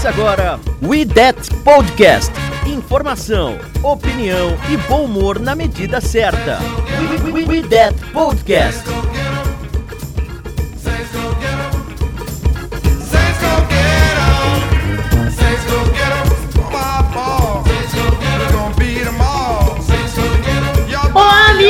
Começa agora We That Podcast. Informação, opinião e bom humor na medida certa. We, we, we That Podcast.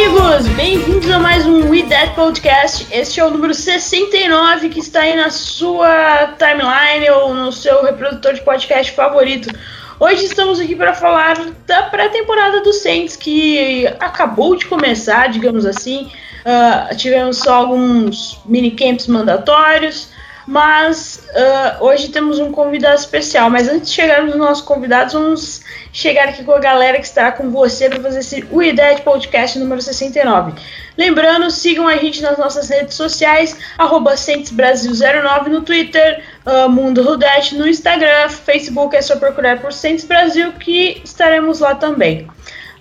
Amigos! Bem-vindos a mais um We That Podcast. Este é o número 69 que está aí na sua timeline ou no seu reprodutor de podcast favorito. Hoje estamos aqui para falar da pré-temporada do Saints que acabou de começar, digamos assim. Ah, tivemos só alguns minicamps mandatórios, mas ah, hoje temos um convidado especial. Mas antes de chegarmos nos nossos convidados, vamos chegar aqui com a galera que está com você para fazer esse We Dead Podcast número 69. Lembrando, sigam a gente nas nossas redes sociais, arroba Brasil09 no Twitter, uh, Mundo Rudete no Instagram, Facebook é só procurar por Saints Brasil que estaremos lá também.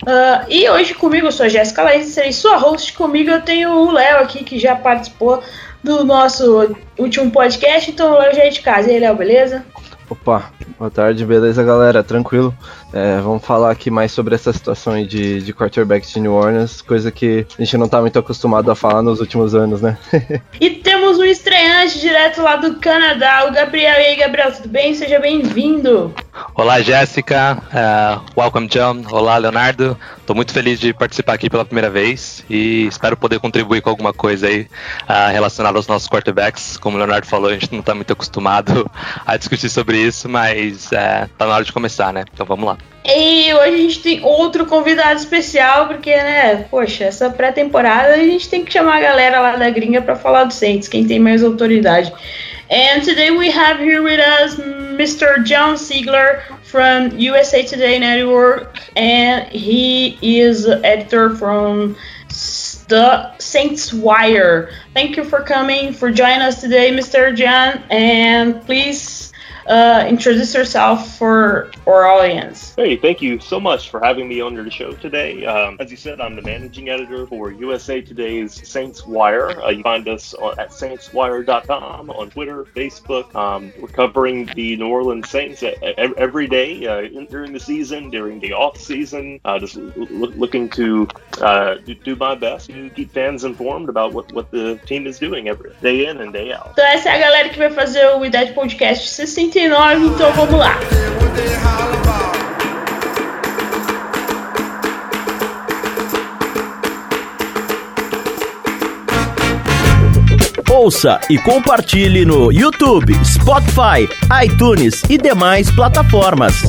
Uh, e hoje comigo eu sou a Jéssica Laís, serei sua host. Comigo eu tenho o Léo aqui que já participou do nosso último podcast, então o Léo já é de casa. E aí, Léo, beleza? Opa, boa tarde, beleza galera? Tranquilo? É, vamos falar aqui mais sobre essa situação aí de, de quarterback de New Orleans, coisa que a gente não tá muito acostumado a falar nos últimos anos, né? E temos um estreante direto lá do Canadá, o Gabriel. E aí, Gabriel, tudo bem? Seja bem-vindo. Olá, Jéssica. Uh, welcome, John. Olá, Leonardo. Estou muito feliz de participar aqui pela primeira vez e espero poder contribuir com alguma coisa aí uh, relacionada aos nossos quarterbacks. Como o Leonardo falou, a gente não está muito acostumado a discutir sobre isso, mas uh, tá na hora de começar, né? Então vamos lá. E hoje a gente tem outro convidado especial, porque, né, poxa, essa pré-temporada a gente tem que chamar a galera lá da gringa para falar do Saints, quem tem mais autoridade. And today we have here with us Mr. John Siegler from USA Today Network, and he is editor from the Saints Wire. Thank you for coming, for joining us today, Mr. John, and please uh, introduce yourself for our audience. Hey, thank you so much for having me on your show today. Um, as you said, I'm the managing editor for USA Today's Saints Wire. Uh, you find us on, at saintswire.com on Twitter, Facebook. Um, we're covering the New Orleans Saints every day uh, in, during the season, during the off season. Uh, just l- looking to uh, do, do my best to keep fans informed about what, what the team is doing every day in and day out. Então essa é a galera que vai fazer o Idade Podcast 69, então vamos lá. Ouça e compartilhe no YouTube, Spotify, iTunes e demais plataformas.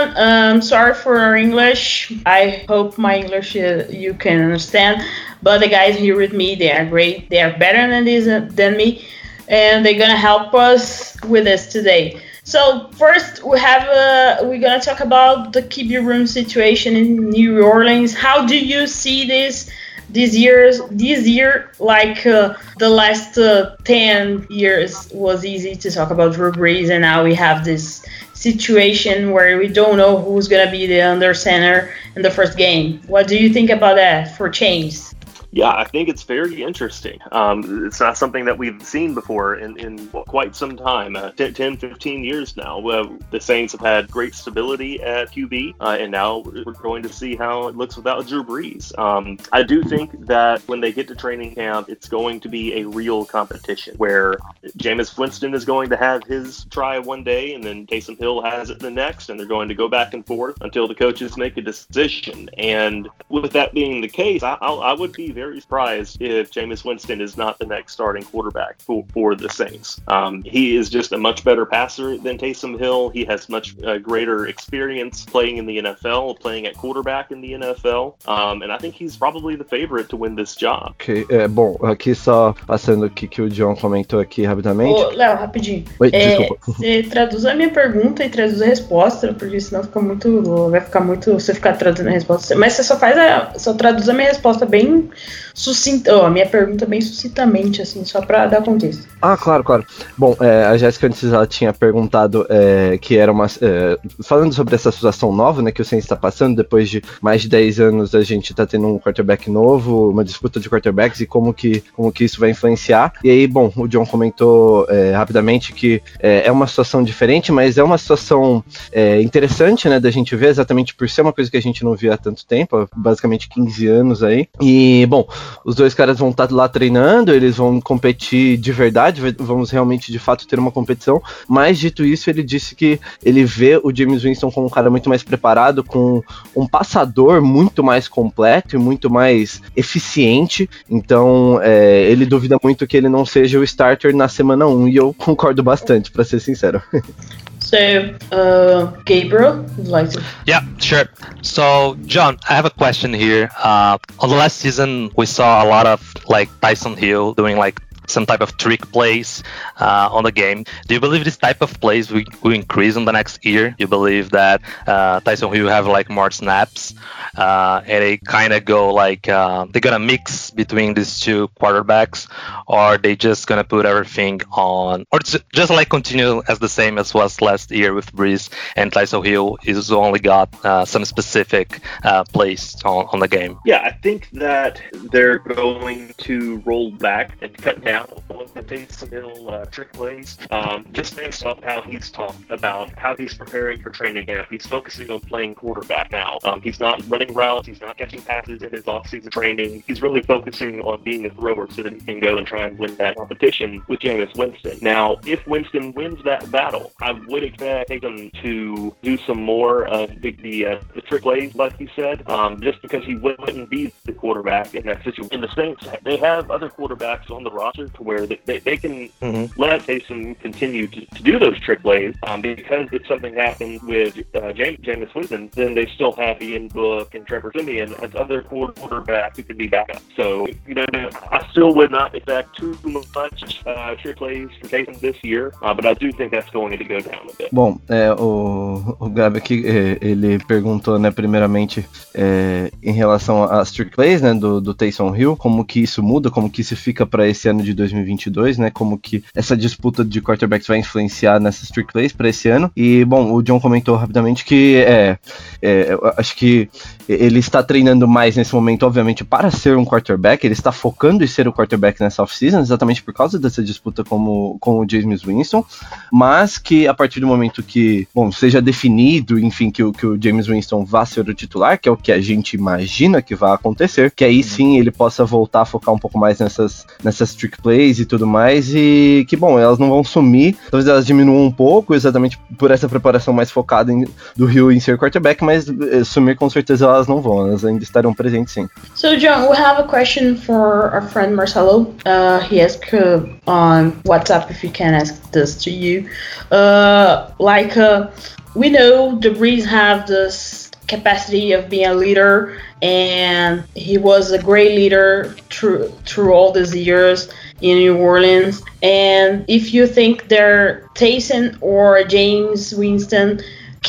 John, um, sorry for our English. I hope my English uh, you can understand. But the guys here with me, they are great. They are better than uh, than me, and they're gonna help us with this today. So first, we have uh, we're gonna talk about the QB room situation in New Orleans. How do you see this? This year's this year, like uh, the last uh, ten years, was easy to talk about Drew Brees, and now we have this situation where we don't know who's gonna be the under center in the first game. What do you think about that for change? Yeah, I think it's very interesting. Um, it's not something that we've seen before in, in quite some time uh, 10, 10, 15 years now. Uh, the Saints have had great stability at QB, uh, and now we're going to see how it looks without Drew Brees. Um, I do think that when they get to training camp, it's going to be a real competition where Jameis Winston is going to have his try one day, and then Taysom Hill has it the next, and they're going to go back and forth until the coaches make a decision. And with that being the case, I, I, I would be very surprised if Jameis Winston is not the next starting quarterback for, for the Saints. Um, he is just a much better passer than Taysom Hill. He has much uh, greater experience playing in the NFL, playing at quarterback in the NFL, um, and I think he's probably the favorite to win this job. Ok, é, bom, aqui só passando o que, que o John comentou aqui rapidamente. Ô, Léo, rapidinho. Oi, É, desculpa. você traduz a minha pergunta e traduz a resposta, porque senão fica muito. Vai ficar muito. Você ficar traduzindo a resposta. Mas você só faz a. Só traduz a minha resposta bem sucinta. ó, a minha pergunta bem sucintamente, assim, só pra dar contexto. Ah, claro, claro. Bom, é, a Jéssica antes ela tinha perguntado é, que era uma. é, falando sobre essa situação nova, né, que o Saints está passando, depois de mais de 10 anos a gente tá tendo um quarterback novo, uma disputa de quarterbacks e como que, como que isso vai influenciar. E aí, bom, o John comentou é, rapidamente que é, é uma situação diferente, mas é uma situação é, interessante, né, da gente ver, exatamente por ser uma coisa que a gente não via há tanto tempo, basicamente 15 anos aí. E, bom, os dois caras vão estar lá treinando, eles vão competir de verdade, vamos realmente de fato ter uma competição. Mas dito isso, ele disse que ele vê o James Winston como um cara muito mais preparado, com um passador muito mais completo e muito mais eficiente. Então, é, ele duvida muito que ele não seja o starter na semana 1, e eu concordo bastante, pra ser sincero. So, uh, Gabriel, like. Yeah, sure. So, John, I have a question here. Uh, on the last season, we saw a lot of like Tyson Hill doing like some type of trick plays uh, on the game. Do you believe this type of plays will, will increase in the next year? Do You believe that uh, Tyson Hill have like more snaps uh, and they kind of go like uh, they're gonna mix between these two quarterbacks, or they just gonna put everything on, or just like continue as the same as was last year with Brees and Tyson Hill is only got uh, some specific uh, plays on, on the game. Yeah, I think that they're going to roll back and cut down on the Taysom Hill uh, trick plays, um, just based off how he's talked about how he's preparing for training camp. He's focusing on playing quarterback now. Um, he's not running routes. He's not catching passes in his off-season training. He's really focusing on being a thrower so that he can go and try and win that competition with Jameis Winston. Now, if Winston wins that battle, I would expect him to do some more of the, the, uh, the trick plays, like you said, um, just because he wouldn't be the quarterback in that situation. In the Saints, they have other quarterbacks on the roster to where they, they, can Mhm. let Taysom continue to, to do those trick plays um, because if something happens with uh, James, Jameis Winston, then they still have Ian Book and Trevor Simeon as other quarter- quarterbacks who could be backup. So, you know, I still would not expect too much uh, trick plays for Taysom this year, uh, but I do think that's going to go down a bit. Bom, é, o, o Gabi aqui, é, ele perguntou, né, primeiramente, é, em relação às trick plays, né, do, do Taysom Hill, como que isso muda, como que isso fica para esse ano de 2022, né, como que essa disputa de quarterbacks vai influenciar nessas trick plays para esse ano. E, bom, o John comentou rapidamente que, é, é, acho que ele está treinando mais nesse momento, obviamente, para ser um quarterback, ele está focando em ser o quarterback nessa off-season, exatamente por causa dessa disputa como, com o James Winston, mas que a partir do momento que, bom, seja definido, enfim, que o, que o James Winston vá ser o titular, que é o que a gente imagina que vai acontecer, que aí sim ele possa voltar a focar um pouco mais nessas, nessas trick plays e tudo mais, e que, bom, elas não vão sumir, talvez elas diminuam um pouco, exatamente por essa preparação mais focada em, do Rio em ser quarterback, mas eh, sumir com certeza elas não vão, elas ainda estarão presentes sim. So, John, we have a question for our friend Marcelo. Uh, he asked uh, on WhatsApp if he can ask this to you. Uh, like, uh, we know the Brees have this capacity of being a leader, and he was a great leader through through all these years in New Orleans. And if you think they're Taysom or James Winston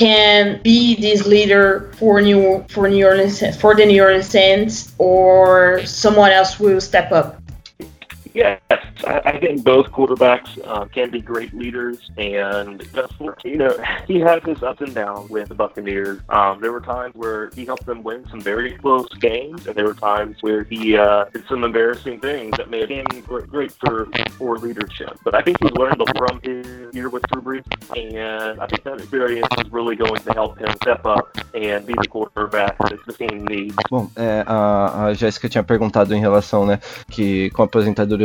can be this leader for New for New Orleans for the New Orleans Saints, or someone else will step up. Yes, I, I think both quarterbacks uh, can be great leaders, and you know he has his ups and downs with the Buccaneers. Um, there were times where he helped them win some very close games, and there were times where he uh, did some embarrassing things that made him gr- great for for leadership. But I think he's learned from his year with Drew Brees, and I think that experience is really going to help him step up and be the quarterback that the team needs. Bom, é, a, a Jéssica tinha perguntado em relação, né, que com a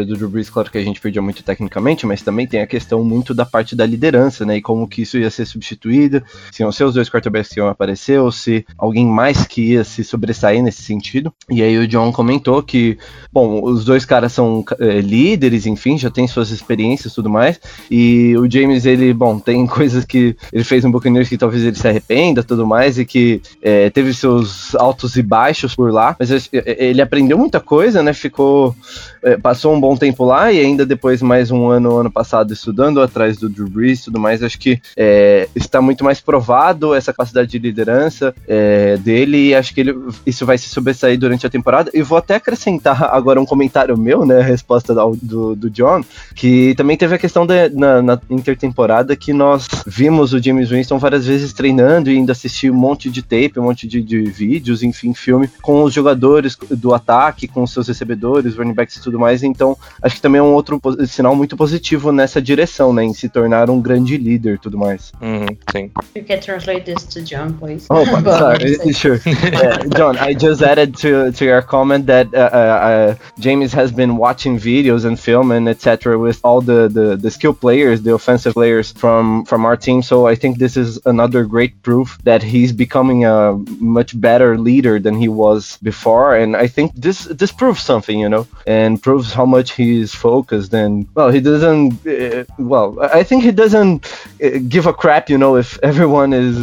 do Drew Brees, claro que a gente perdia muito tecnicamente, mas também tem a questão muito da parte da liderança, né? E como que isso ia ser substituído, se iam ser os dois quarterbacks que iam aparecer, ou se alguém mais que ia se sobressair nesse sentido. E aí o John comentou que, bom, os dois caras são é, líderes, enfim, já tem suas experiências e tudo mais. E o James, ele, bom, tem coisas que ele fez no Buccaneers que talvez ele se arrependa tudo mais, e que é, teve seus altos e baixos por lá, mas ele aprendeu muita coisa, né? Ficou é, passou um bom tempo lá e ainda depois mais um ano, ano passado, estudando atrás do Drew Brees e tudo mais, acho que é, está muito mais provado essa capacidade de liderança é, dele e acho que ele, isso vai se sobressair durante a temporada. E vou até acrescentar agora um comentário meu, né, a resposta do, do, do John, que também teve a questão de, na, na, intertemporada que nós vimos o James Winston várias vezes treinando e indo assistir um monte de tape, um monte de, de vídeos, enfim, filme, com os jogadores do ataque, com os seus recebedores, running backs e tudo tudo mais. Então, acho que também é um outro sinal muito positivo nessa direção, né? Em se tornar um grande líder e tudo mais. Uhum, sim. You can translate this to John, please. Oh, sorry. sure. Yeah, John, I just added to to your comment that uh, uh, uh, James has been watching videos and film and etc. with all the, the the skill players, the offensive players from from our team. So I think this is another great proof that he's becoming a much better leader than he was before. And I think this this proves something, you know. And proves how much he is focused and well he doesn't uh, well i think he doesn't uh, give a crap you know if everyone is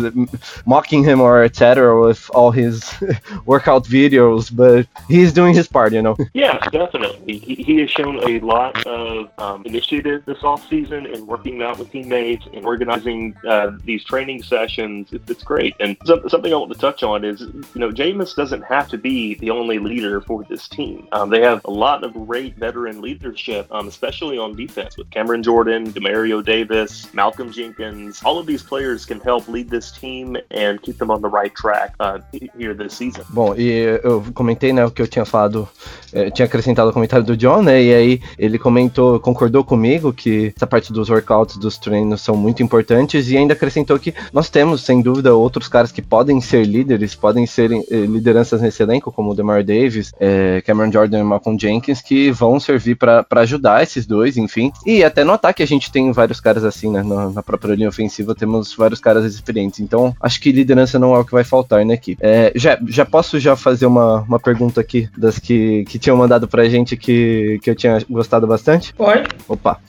mocking him or etc with all his workout videos but he's doing his part you know. Yeah definitely. He, he has shown a lot of um, initiative this off season and working out with teammates and organizing uh, these training sessions. It, it's great. And something i want to touch on is you know Jameis doesn't have to be the only leader for this team. Um, they have a lot of great veteran leadership, um, especially on defense with Cameron Jordan, Demario Davis, Malcolm Jenkins. All of these players can help lead this team and keep them on the right track uh, here this season. Bom, e eu comentei, né, o que eu tinha falado, eu tinha acrescentado o comentário do John, né, e aí ele comentou, concordou comigo que essa parte dos workouts, dos treinos são muito importantes e ainda acrescentou que nós temos, sem dúvida, outros caras que podem ser líderes, podem ser eh, lideranças nesse elenco, como o Demar Davis, eh, Cameron Jordan e Malcolm Jenkins, que vão servir para ajudar esses dois, enfim. E até no ataque a gente tem vários caras assim, né? Na, na, própria linha ofensiva temos vários caras experientes. Então, acho que liderança não é o que vai faltar na equipe. É, já, já posso já fazer uma, uma pergunta aqui das que, que tinham mandado pra gente que, que eu tinha gostado bastante? Pode. Opa.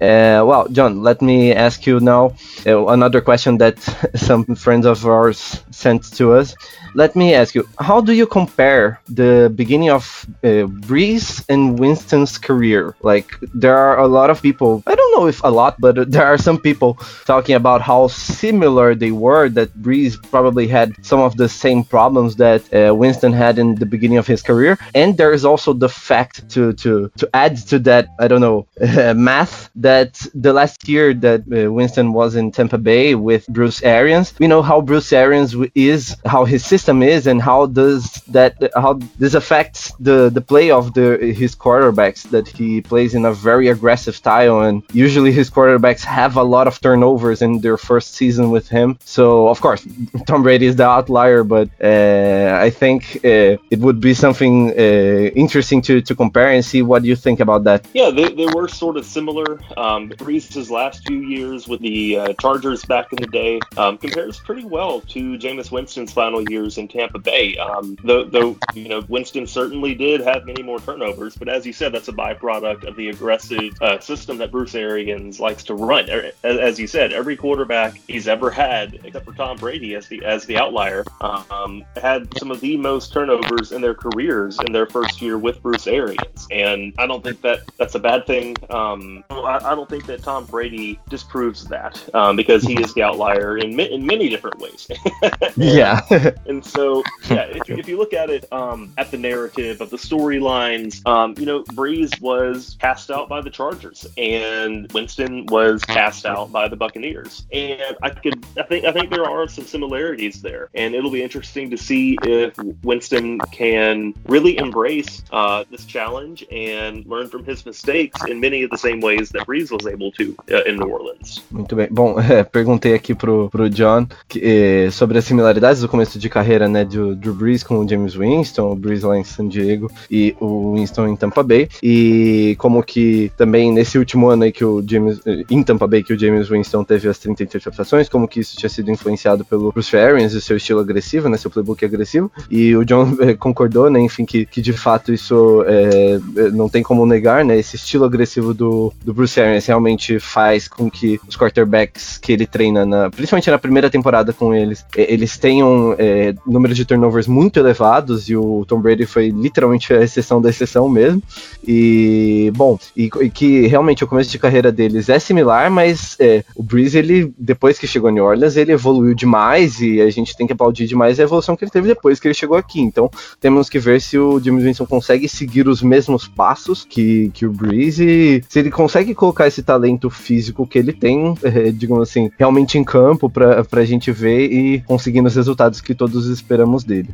Uh, well, John, let me ask you now uh, another question that some friends of ours sent to us. Let me ask you, how do you compare the beginning of uh, Breeze and Winston's career? Like, there are a lot of people, I don't know if a lot, but there are some people talking about how similar they were, that Brees probably had some of the same problems that uh, Winston had in the beginning of his career. And there's also the fact to, to, to add to that, I don't know, math that the last year that uh, Winston was in Tampa Bay with Bruce Arians, we know how Bruce Arians is, how his system system is and how does that how this affects the the play of the his quarterbacks that he plays in a very aggressive style and usually his quarterbacks have a lot of turnovers in their first season with him so of course Tom Brady is the outlier but uh, I think uh, it would be something uh, interesting to, to compare and see what you think about that yeah they, they were sort of similar um, Brees' last few years with the uh, Chargers back in the day um, compares pretty well to Jameis Winston's final years in Tampa Bay. Um, though, though, you know, Winston certainly did have many more turnovers, but as you said, that's a byproduct of the aggressive uh, system that Bruce Arians likes to run. Er, as you said, every quarterback he's ever had, except for Tom Brady as the as the outlier, um, had some of the most turnovers in their careers in their first year with Bruce Arians, and I don't think that that's a bad thing. Um, I, I, don't think that Tom Brady disproves that um, because he is the outlier in in many different ways. and, yeah, and so, yeah, if, if you look at it um, at the narrative of the storylines, um, you know, Brees was cast out by the Chargers, and Winston was cast out by the Buccaneers, and I could, I think, I think there are some similarities there, and it'll be interesting to see if Winston can really embrace uh, this challenge and learn from his mistakes in many of the same ways that Brees was able to uh, in New Orleans. Muito bem. Bom, é, perguntei aqui pro, pro John que, eh, sobre as similaridades do começo de carreira né, do Drew Brees com o James Winston, o Brees lá em San Diego e o Winston em Tampa Bay. E como que também nesse último ano aí que o James, em Tampa Bay, que o James Winston teve as 30 interceptações, como que isso tinha sido influenciado pelo Bruce Arians e seu estilo agressivo, né, seu playbook agressivo. E o John eh, concordou, né, enfim, que, que de fato isso é, não tem como negar, né, esse estilo agressivo do, do Bruce Arians realmente faz com que os quarterbacks que ele treina, na, principalmente na primeira temporada com eles, eles tenham é, números de turnovers muito elevados e o Tom Brady foi literalmente a exceção da exceção mesmo. E, bom, e, e que realmente o começo de carreira deles é similar, mas é, o Breeze, ele, depois que chegou em New Orleans, ele evoluiu demais e a gente tem que aplaudir demais a evolução que ele teve depois que ele chegou aqui. Então, temos que ver se o James Winston consegue seguir os mesmos passos que, que o Breeze, se ele consegue colocar esse talento físico que ele tem, é, digamos assim, realmente em campo pra, pra gente ver e conseguindo os resultados que todos esperamos dele.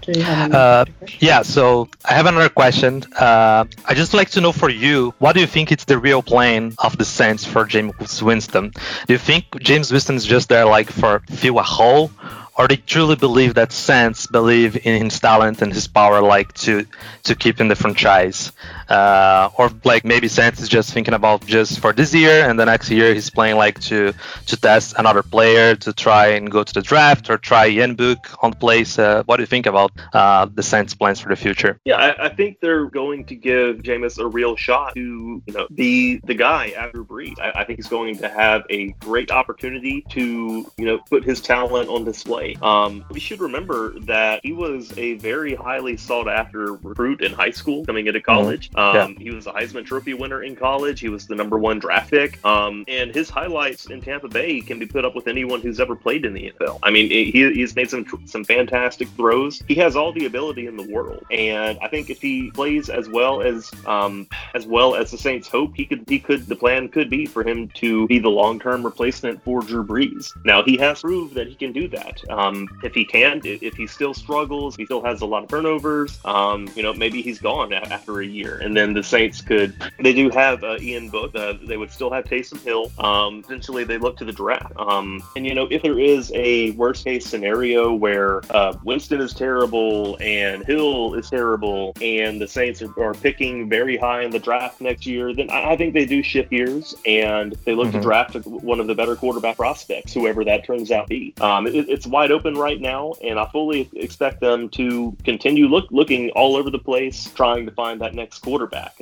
Do you have Uh, yeah, so I have another question. Uh, I just like to know for you, what do you think it's the real plan of the Saints for James Winston? Do you think James Winston is just there like for fill a hole, or they truly believe that Saints believe in his talent and his power, like to to keep in the franchise? Uh, or like maybe Saints is just thinking about just for this year, and the next year he's playing like to to test another player to try and go to the draft or try Ian Book on place. Uh, what do you think about uh, the Saints' plans for the future? Yeah, I, I think they're going to give Jameis a real shot to, you know, be the guy after Brees. I, I think he's going to have a great opportunity to, you know, put his talent on display. Um, we should remember that he was a very highly sought after recruit in high school coming into college. Um, Yeah. He was a Heisman Trophy winner in college. He was the number one draft pick. Um, and his highlights in Tampa Bay can be put up with anyone who's ever played in the NFL. I mean, he, he's made some some fantastic throws. He has all the ability in the world, and I think if he plays as well as um, as well as the Saints hope, he could he could the plan could be for him to be the long term replacement for Drew Brees. Now he has proved that he can do that. Um, if he can, if, he still struggles, he still has a lot of turnovers. Um, you know, maybe he's gone after a year, and then the Saints could. They do have uh, Ian Book. Uh, they would still have Taysom Hill. Um, eventually, they look to the draft. Um, and you know, if there is a worst case scenario where uh, Winston is terrible and Hill is terrible, and the Saints are, are picking very high in the draft next year, then I, I think they do shift gears and they look to Mhm. draft one of the better quarterback prospects, whoever that turns out to be. Um, it, it's wide open right now, and I fully expect them to continue look looking all over the place, trying to find that next quarterback.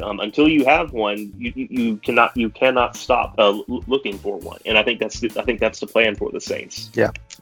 Um, until you have one, you, you, cannot you cannot stop uh, looking for one, and I think that's I think that's the plan for the Saints.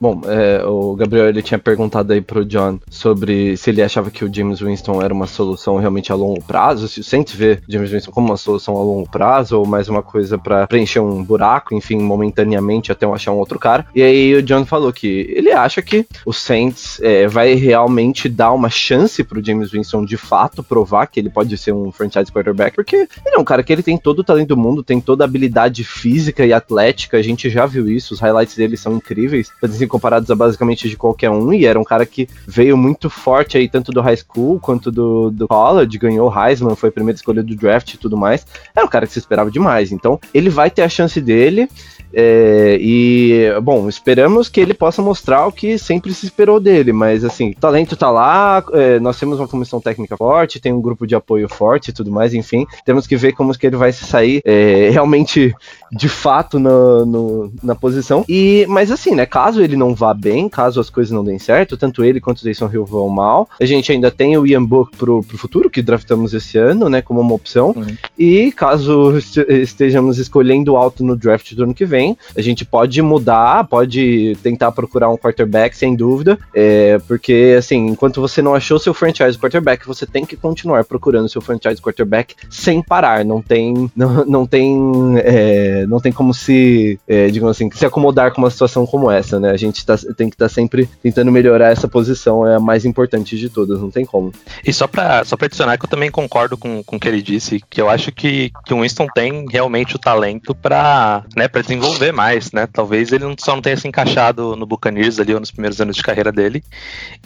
Bom, é, o Gabriel ele tinha perguntado aí pro John sobre se ele achava que o James Winston era uma solução realmente a longo prazo, se vê o James Winston como uma solução a longo prazo ou mais uma coisa pra preencher um buraco, enfim, momentaneamente até achar um outro cara. E aí o John falou que ele acha que o Saints é, vai realmente dar uma chance pro James Winston de fato provar que ele pode ser um franchise quarterback, porque ele é um cara que ele tem todo o talento do mundo, tem toda a habilidade física e atlética, a gente já viu isso, os highlights dele são incríveis, podem ser comparados a basicamente de qualquer um, e era um cara que veio muito forte aí, tanto do high school quanto do, do college, ganhou o Heisman, foi a primeira escolha do draft e tudo mais, era um cara que se esperava demais, então ele vai ter a chance dele, é, e, bom, esperamos que ele possa mostrar o que sempre se esperou dele, mas assim, o talento tá lá, é, nós temos uma comissão técnica forte, tem um grupo de apoio forte e tudo mais, enfim, temos que ver como que ele vai se sair é, realmente de fato no, no- na posição. E, mas assim, né, caso ele não vá bem, caso as coisas não deem certo, tanto ele quanto o Jason Hill vão mal, a gente ainda tem o Ian Book pro, pro futuro, que draftamos esse ano, né, como uma opção. Uhum. E caso este- estejamos escolhendo alto no draft do ano que vem, a gente pode mudar, pode tentar procurar um quarterback, sem dúvida, é, porque assim, enquanto você não achou seu franchise quarterback, você tem que continuar procurando seu franchise quarterback sem parar, não tem, não, não tem, é, não tem como se, é, digamos assim, se acomodar com uma situação como essa, né? A gente tá- tem que estar sempre tentando melhorar essa posição, é a mais importante de todas, não tem como. E só pra, só pra adicionar que eu também concordo com, com o que ele disse, que eu acho que, que o Winston tem realmente o talento pra, né, pra desenvolver mais, né? Talvez ele só não tenha se encaixado no Buccaneers ali ou nos primeiros anos de carreira dele.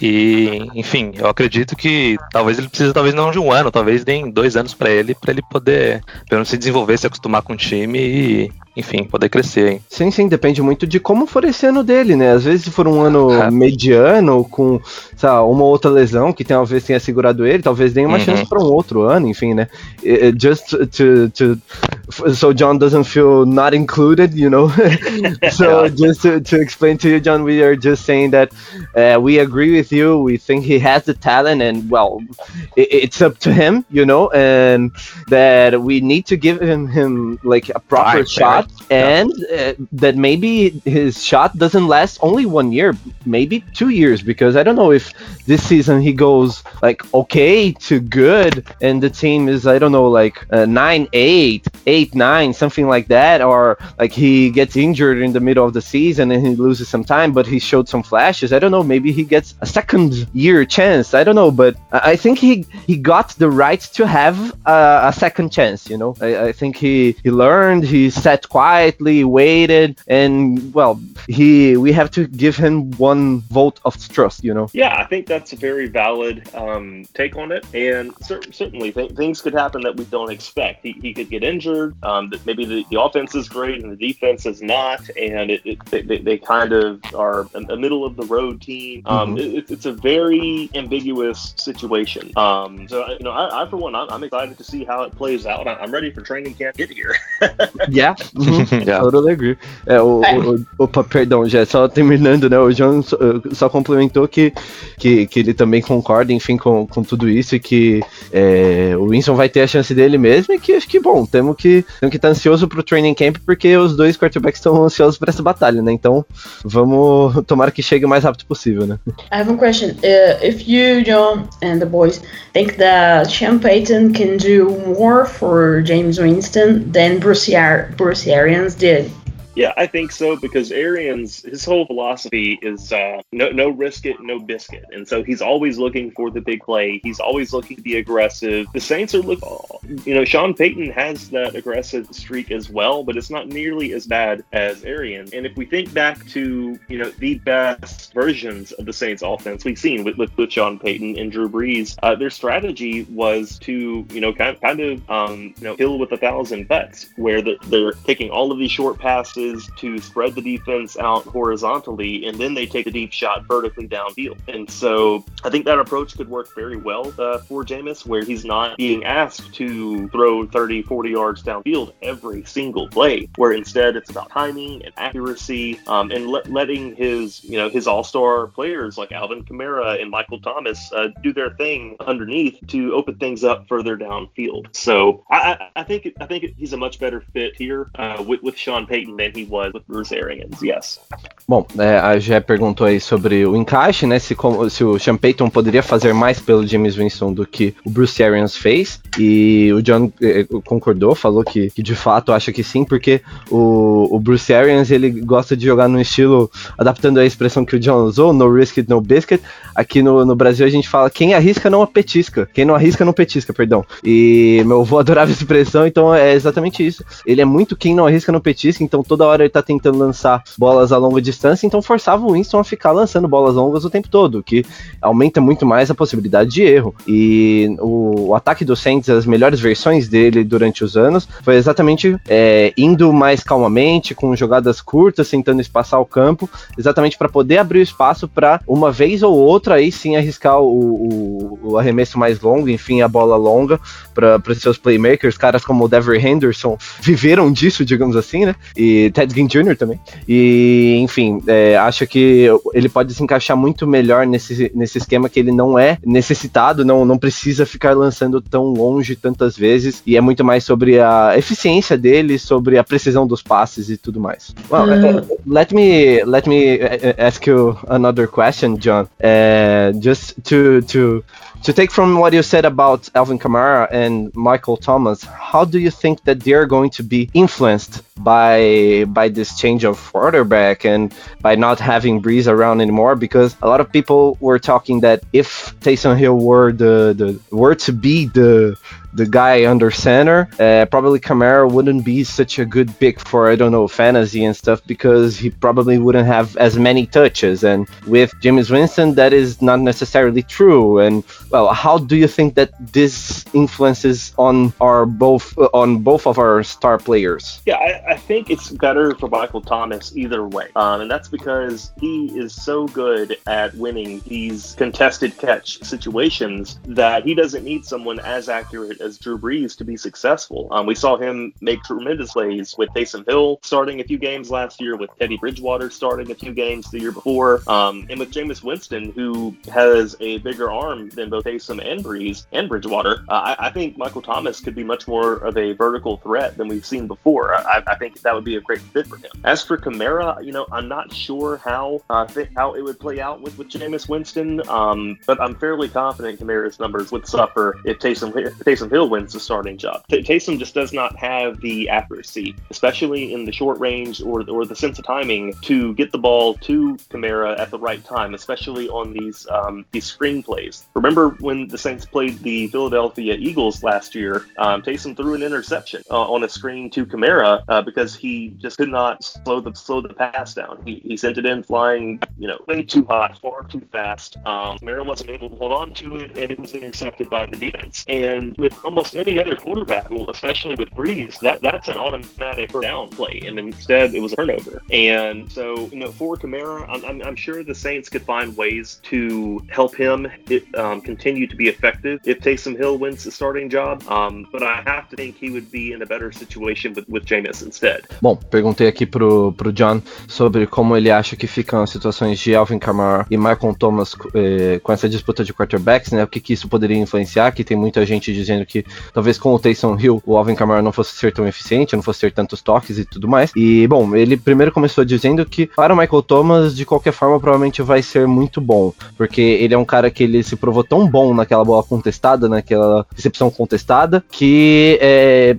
E, enfim, eu acredito que talvez ele precise talvez não de um ano, talvez deem dois anos pra ele, pra ele poder pelo menos se desenvolver, se acostumar com o time e, enfim, poder crescer, hein? Sim, sim, depende muito de como for esse ano dele, né? Às vezes se for um ano É. mediano, com sabe, uma outra lesão que talvez tenha segurado ele, talvez dê uma Uhum. chance para um outro ano, enfim, né? Just to, to so John doesn't feel not included, you know. so just to, to explain to you, John, we are just saying that uh, we agree with you. We think he has the talent, and well, i it's up to him, you know, and that we need to give him him like a proper Time, shot, right? Yeah. and uh, that maybe his shot doesn't last only one year, maybe two years, because I don't know if this season he goes like okay to good, and the team is I don't know like uh, nine eight, eight nine, something like that, or like he gets injured in the middle of the season and he loses some time, but he showed some flashes. I don't know. Maybe he gets a second year chance. I don't know, but I I think he he got the right to have a, a second chance. You know, I, I think he he learned. He sat quietly, waited, and well, he we have to give him one vote of trust. You know. Yeah, I think that's a very valid um, take on it, and cer- certainly th- things could happen that we don't expect. He, he could get injured. Um, that maybe the, the offense is great and the defense is not, and it, it, they, they, they kind of are a, a middle of the road team. Um, it, it's- it's a very ambiguous situation. Um, so you know, I, I for one, I'm, I'm excited to see how it plays out. I- I'm ready for training camp get here. Yeah. Mhm. Yeah. Totally agree. É, o, É. o- o- opa, perdão, já só terminando, né? O João só, eh, só complementou que, que, que ele também concorda, enfim, com, com tudo isso e que é, o Winston vai ter a chance dele mesmo e que acho que, bom, temos que temos que estar ansioso pro training camp porque os dois quarterbacks estão ansiosos para essa batalha, né? Então, vamos tomara que chegue o mais rápido possível, né? I have a question. Uh, if you, John, and the boys think that Sean Payton can do more for James Winston than Bruce, Ar- Bruce Arians did, Yeah, I think so because Arians, his whole philosophy is uh, no, no risk it, no biscuit, and so he's always looking for the big play. He's always looking to be aggressive. The Saints are look, you know, Sean Payton has that aggressive streak as well, but it's not nearly as bad as Arians. And if we think back to you know the best versions of the Saints offense we've seen with with, with Sean Payton and Drew Brees, uh, their strategy was to you know kind kind of um, you know kill with a thousand cuts, where the, they're taking all of these short passes to spread the defense out horizontally, and then they take a deep shot vertically downfield. And so I think that approach could work very well uh, for Jameis, where he's not being asked to throw 30, 40 yards downfield every single play, where instead it's about timing and accuracy um, and let letting his, you know, his all-star players like Alvin Kamara and Michael Thomas uh, do their thing underneath to open things up further downfield. So I, I, I think I think he's a much better fit here uh, with, with Sean Payton than he was with Bruce. Yes. Bom, é, a Gé perguntou aí sobre o encaixe, né? Se, se o Sean Payton poderia fazer mais pelo James Winston do que o Bruce Arians fez. E o John eh, concordou, falou que, que de fato acha que sim, porque o, o Bruce Arians ele gosta de jogar no estilo, adaptando a expressão que o John usou, no risk no biscuit. Aqui no, no Brasil a gente fala quem arrisca não petisca. Quem não arrisca não petisca, perdão. E meu avô adorava essa expressão, então é exatamente isso. Ele é muito quem não arrisca não petisca, então toda hora ele tá tentando lançar bolas a longa distância, então forçava o Winston a ficar lançando bolas longas o tempo todo, o que aumenta muito mais a possibilidade de erro. E o, o ataque do Saints, as melhores versões dele durante os anos, foi exatamente é, indo mais calmamente, com jogadas curtas, tentando espaçar o campo, exatamente para poder abrir o espaço para uma vez ou outra aí sim arriscar o, o- o arremesso mais longo, enfim, a bola longa para os seus playmakers, caras como o Devery Henderson viveram disso, digamos assim, né? E Ted Ginn Jr. também. E, enfim, é, acho que ele pode se encaixar muito melhor nesse, nesse esquema que ele não é necessitado, não, não precisa ficar lançando tão longe tantas vezes, e é muito mais sobre a eficiência dele, sobre a precisão dos passes e tudo mais. Well, Hum. uh, let me let me uh, ask you another question, John. Uh, just to to to take from what you said about Alvin Kamara and Michael Thomas, how do you think that they're going to be influenced by by this change of quarterback and by not having Brees around anymore? Because a lot of people were talking that if Taysom Hill were the, the were to be the the guy under center, uh, probably Kamara wouldn't be such a good pick for I don't know fantasy and stuff because he probably wouldn't have as many touches. And with James Winston, that is not necessarily true. And well, how do you think that this influences on our both uh, on both of our star players? Yeah, I, I think it's better for Michael Thomas either way, um, and that's because he is so good at winning these contested catch situations that he doesn't need someone as accurate as Drew Brees to be successful. Um, we saw him make tremendous plays with Taysom Hill starting a few games last year, with Teddy Bridgewater starting a few games the year before, um, and with Jameis Winston, who has a bigger arm than both Taysom and Brees and Bridgewater. Uh, I, I, think Michael Thomas could be much more of a vertical threat than we've seen before. I, I think that would be a great fit for him. As for Kamara, you know, I'm not sure how uh, how it would play out with with Jameis Winston, um, but I'm fairly confident Kamara's numbers would suffer if Taysom Taysom Hill wins the starting job. T- Taysom just does not have the accuracy, especially in the short range or or the sense of timing to get the ball to Kamara at the right time, especially on these um, these screen plays. Remember when the Saints played the Philadelphia Eagles last year? Um, Taysom threw an interception uh, on a screen to Kamara uh, because he just could not slow the slow the pass down. He, he sent it in flying, you know, way too hot, far too fast. Um, Kamara wasn't able to hold on to it, and it was intercepted by the defense. And with almost any other quarterback, well, especially with Brees, that that's an automatic down play, and instead it was a turnover. And so, you know, for Kamara, I'm, I'm, I'm sure the Saints could find ways to help him it, um, continue to be effective if Taysom Hill wins the starting job. Um, but I have to think he would be in a better situation with, with Jameis instead. Bom, perguntei aqui pro, pro John sobre como ele acha que ficam as situações de Alvin Kamara e Michael Thomas eh, com essa disputa de quarterbacks, né? O que, que isso poderia influenciar? Que tem muita gente dizendo que talvez com o Taysom Hill o Alvin Kamara não fosse ser tão eficiente, não fosse ter tantos toques e tudo mais. E, bom, ele primeiro começou dizendo que para o Michael Thomas, de qualquer forma, provavelmente vai ser muito bom, porque ele é um cara que ele se provou tão bom naquela bola contestada, naquela recepção contestada, que é,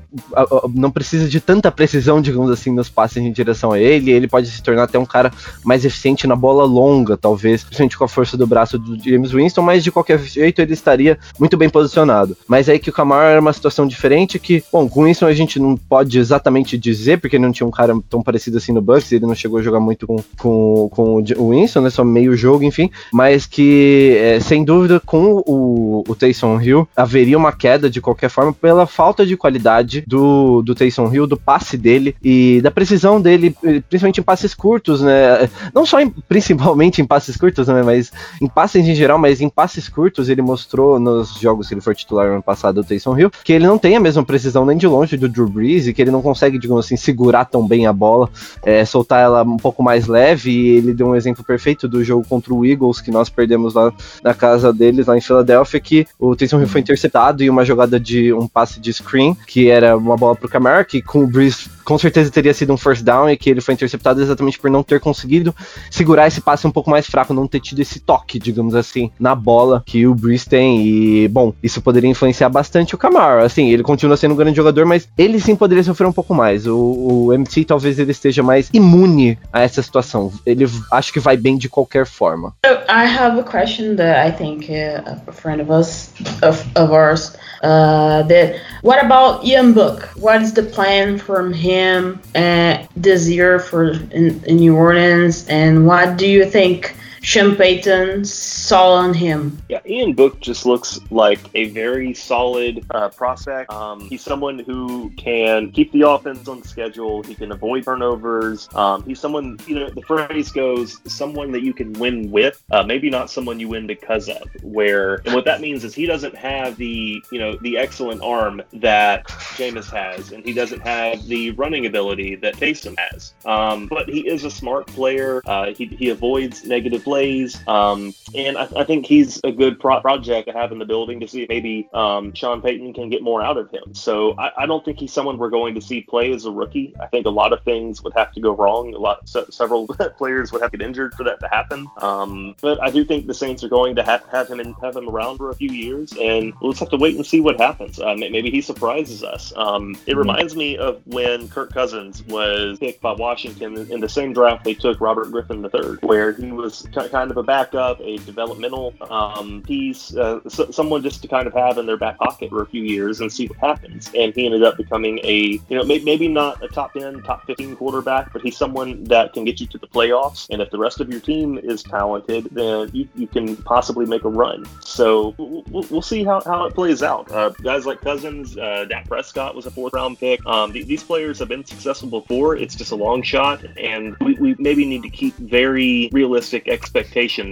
não precisa de tanta precisão, digamos assim, nos passes em direção a ele. Ele pode se tornar até um cara mais eficiente na bola longa, talvez, principalmente com a força do braço do James Winston, mas de qualquer jeito ele estaria muito bem posicionado. Mas aí que o Camaro era uma situação diferente que, bom, com Winston a gente não pode exatamente dizer, porque não tinha um cara tão parecido assim no Bucks, ele não chegou a jogar muito com, com, com o Winston, né, só meio jogo, enfim, mas que, é, sem dúvida, com o, o Taysom Hill, haveria uma queda de qualquer forma pela falta de qualidade do, do Taysom Hill, do passe dele e da precisão dele, principalmente em passes curtos, né, não só em, principalmente em passes curtos, né, mas em passes em geral, mas em passes curtos ele mostrou nos jogos que ele foi titular no ano passado do Taysom Hill, que ele não tem a mesma precisão nem de longe do Drew Brees e que ele não consegue, digamos assim, segurar tão bem a bola, é, soltar ela um pouco mais leve e ele deu um exemplo perfeito do jogo contra o Eagles que nós perdemos lá na casa deles, lá em Filadélfia, que o Taysom Hill foi interceptado e uma jogada de um passe de screen, que era uma bola pro Camara, que com o Brees com certeza teria sido um first down e que ele foi interceptado exatamente por não ter conseguido segurar esse passe um pouco mais fraco, não ter tido esse toque, digamos assim, na bola que o Brees tem. E, bom, isso poderia influenciar bastante o Camara. Assim, ele continua sendo um grande jogador, mas ele sim poderia sofrer um pouco mais. O, o MC talvez ele esteja mais imune a essa situação. Ele acho que vai bem de qualquer forma. I have a question that I think uh, a friend of us, of, of ours, uh, that what about Ian Book? What is the plan from him uh, this year for in, in New Orleans, and what do you think Sean Payton saw on him. Yeah, Ian Book just looks like a very solid uh, prospect. Um, he's someone who can keep the offense on schedule. He can avoid turnovers. Um, he's someone, you know, the phrase goes, someone that you can win with, uh, maybe not someone you win because of. Where, and what that means is he doesn't have the, you know, the excellent arm that Jameis has, and he doesn't have the running ability that Taysom has. Um, but he is a smart player. Uh, he, he avoids negative plays. Um, and I, I, think he's a good pro- project to have in the building to see if maybe um, Sean Payton can get more out of him. So I, I, don't think he's someone we're going to see play as a rookie. I think a lot of things would have to go wrong. A lot, se- several players would have to get injured for that to happen. Um, but I do think the Saints are going to have, have him and have him around for a few years, and we'll just have to wait and see what happens. Uh, maybe he surprises us. Um, it reminds me of when Kirk Cousins was picked by Washington in the same draft they took Robert Griffin III, where he was kind of a backup, a developmental um, piece, uh, so, someone just to kind of have in their back pocket for a few years and see what happens. And he ended up becoming a, you know, maybe, maybe not a top 10, top 15 quarterback, but he's someone that can get you to the playoffs. And if the rest of your team is talented, then you, you can possibly make a run. So we'll, we'll see how, how it plays out. Uh, guys like Cousins, uh, Dak Prescott was a fourth round pick. Um, th- these players have been successful before. It's just a long shot, and we, we maybe need to keep very realistic expectations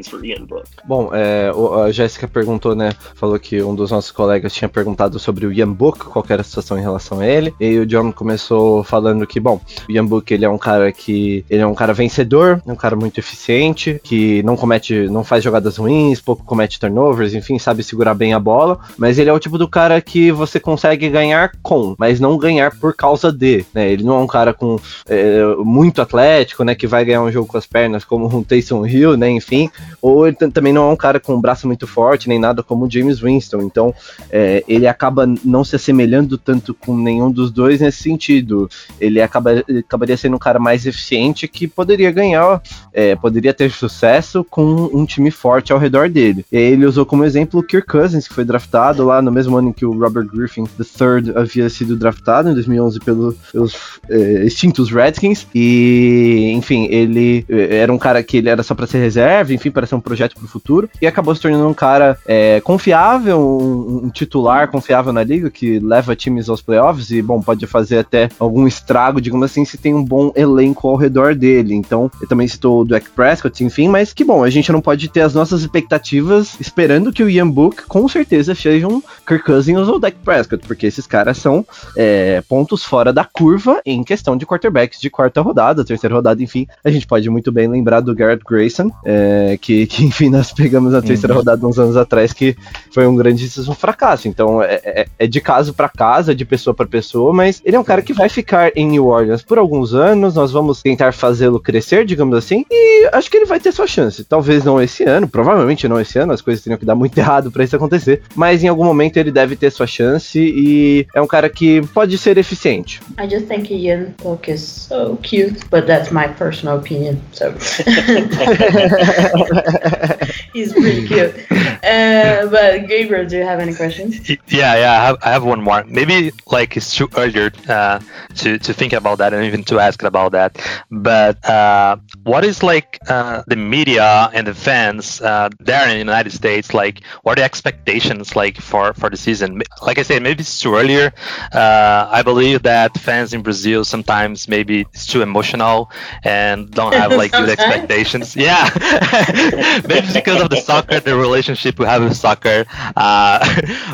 for Ian Book. Bom, é, a Jéssica perguntou, né? Falou que um dos nossos colegas tinha perguntado sobre o Ian Book, qual era a situação em relação a ele. E o John começou falando que, bom, o Ian Book ele é um cara que ele é um cara vencedor, é um cara muito eficiente, que não comete, não faz jogadas ruins, pouco comete turnovers, enfim, sabe segurar bem a bola. Mas ele é o tipo do cara que você consegue ganhar com, mas não ganhar por causa de, né? Ele não é um cara com é, muito atlético, né? Que vai ganhar um jogo com as pernas, como um Taysom Hill, né? Enfim, ou ele tam- também não é um cara com um braço muito forte, nem nada como o James Winston. Então, é, ele acaba não se assemelhando tanto com nenhum dos dois nesse sentido. Ele acaba, ele acabaria sendo um cara mais eficiente que poderia ganhar, é, poderia ter sucesso com um time forte ao redor dele. E ele usou como exemplo o Kirk Cousins, que foi draftado lá no mesmo ano em que o Robert Griffin III havia sido draftado, em 2011, pelo, pelos é, extintos Redskins. E, enfim, ele é, era um cara que ele era só para ser reserva, enfim, para ser um projeto para o futuro. E acabou se tornando um cara é, confiável, um, um titular confiável na liga, que leva times aos playoffs e, bom, pode fazer até algum estrago, digamos assim, se tem um bom elenco ao redor dele. Então, eu também citou o Dak Prescott, enfim, mas que bom, a gente não pode ter as nossas expectativas esperando que o Ian Book com certeza seja um Kirk Cousins ou Dak Prescott, porque esses caras são é, pontos fora da curva em questão de quarterbacks de quarta rodada, terceira rodada, enfim. A gente pode muito bem lembrar do Garrett Grayson, é, que, que, enfim, nós pegamos na terceira rodada uns anos atrás, que foi um grandíssimo fracasso. Então, é, é- é de caso para caso, é de pessoa para pessoa, mas ele é um cara que vai ficar em New Orleans por alguns anos. Nós vamos tentar fazê-lo crescer, digamos assim, e acho que ele vai ter sua chance. Talvez não esse ano, provavelmente não esse ano, as coisas teriam que dar muito errado para isso acontecer, mas em algum momento ele deve ter sua chance e é um cara que pode ser eficiente. I just think Ian Book is so cute, but that's my personal opinion. So he's pretty cute. Uh, but Gabriel, do you have any questions? Yeah, yeah. I have, I have one more. Maybe like it's too early uh, to to think about that and even to ask about that. But uh, what is like uh, the media and the fans uh, there in the United States? Like, what are the expectations like for for the season? Like I said, maybe it's too earlier. Uh, I believe that fans in Brazil sometimes maybe it's too emotional and don't have like good expectations. Yeah, maybe because of the soccer, the relationship we have with soccer. Uh,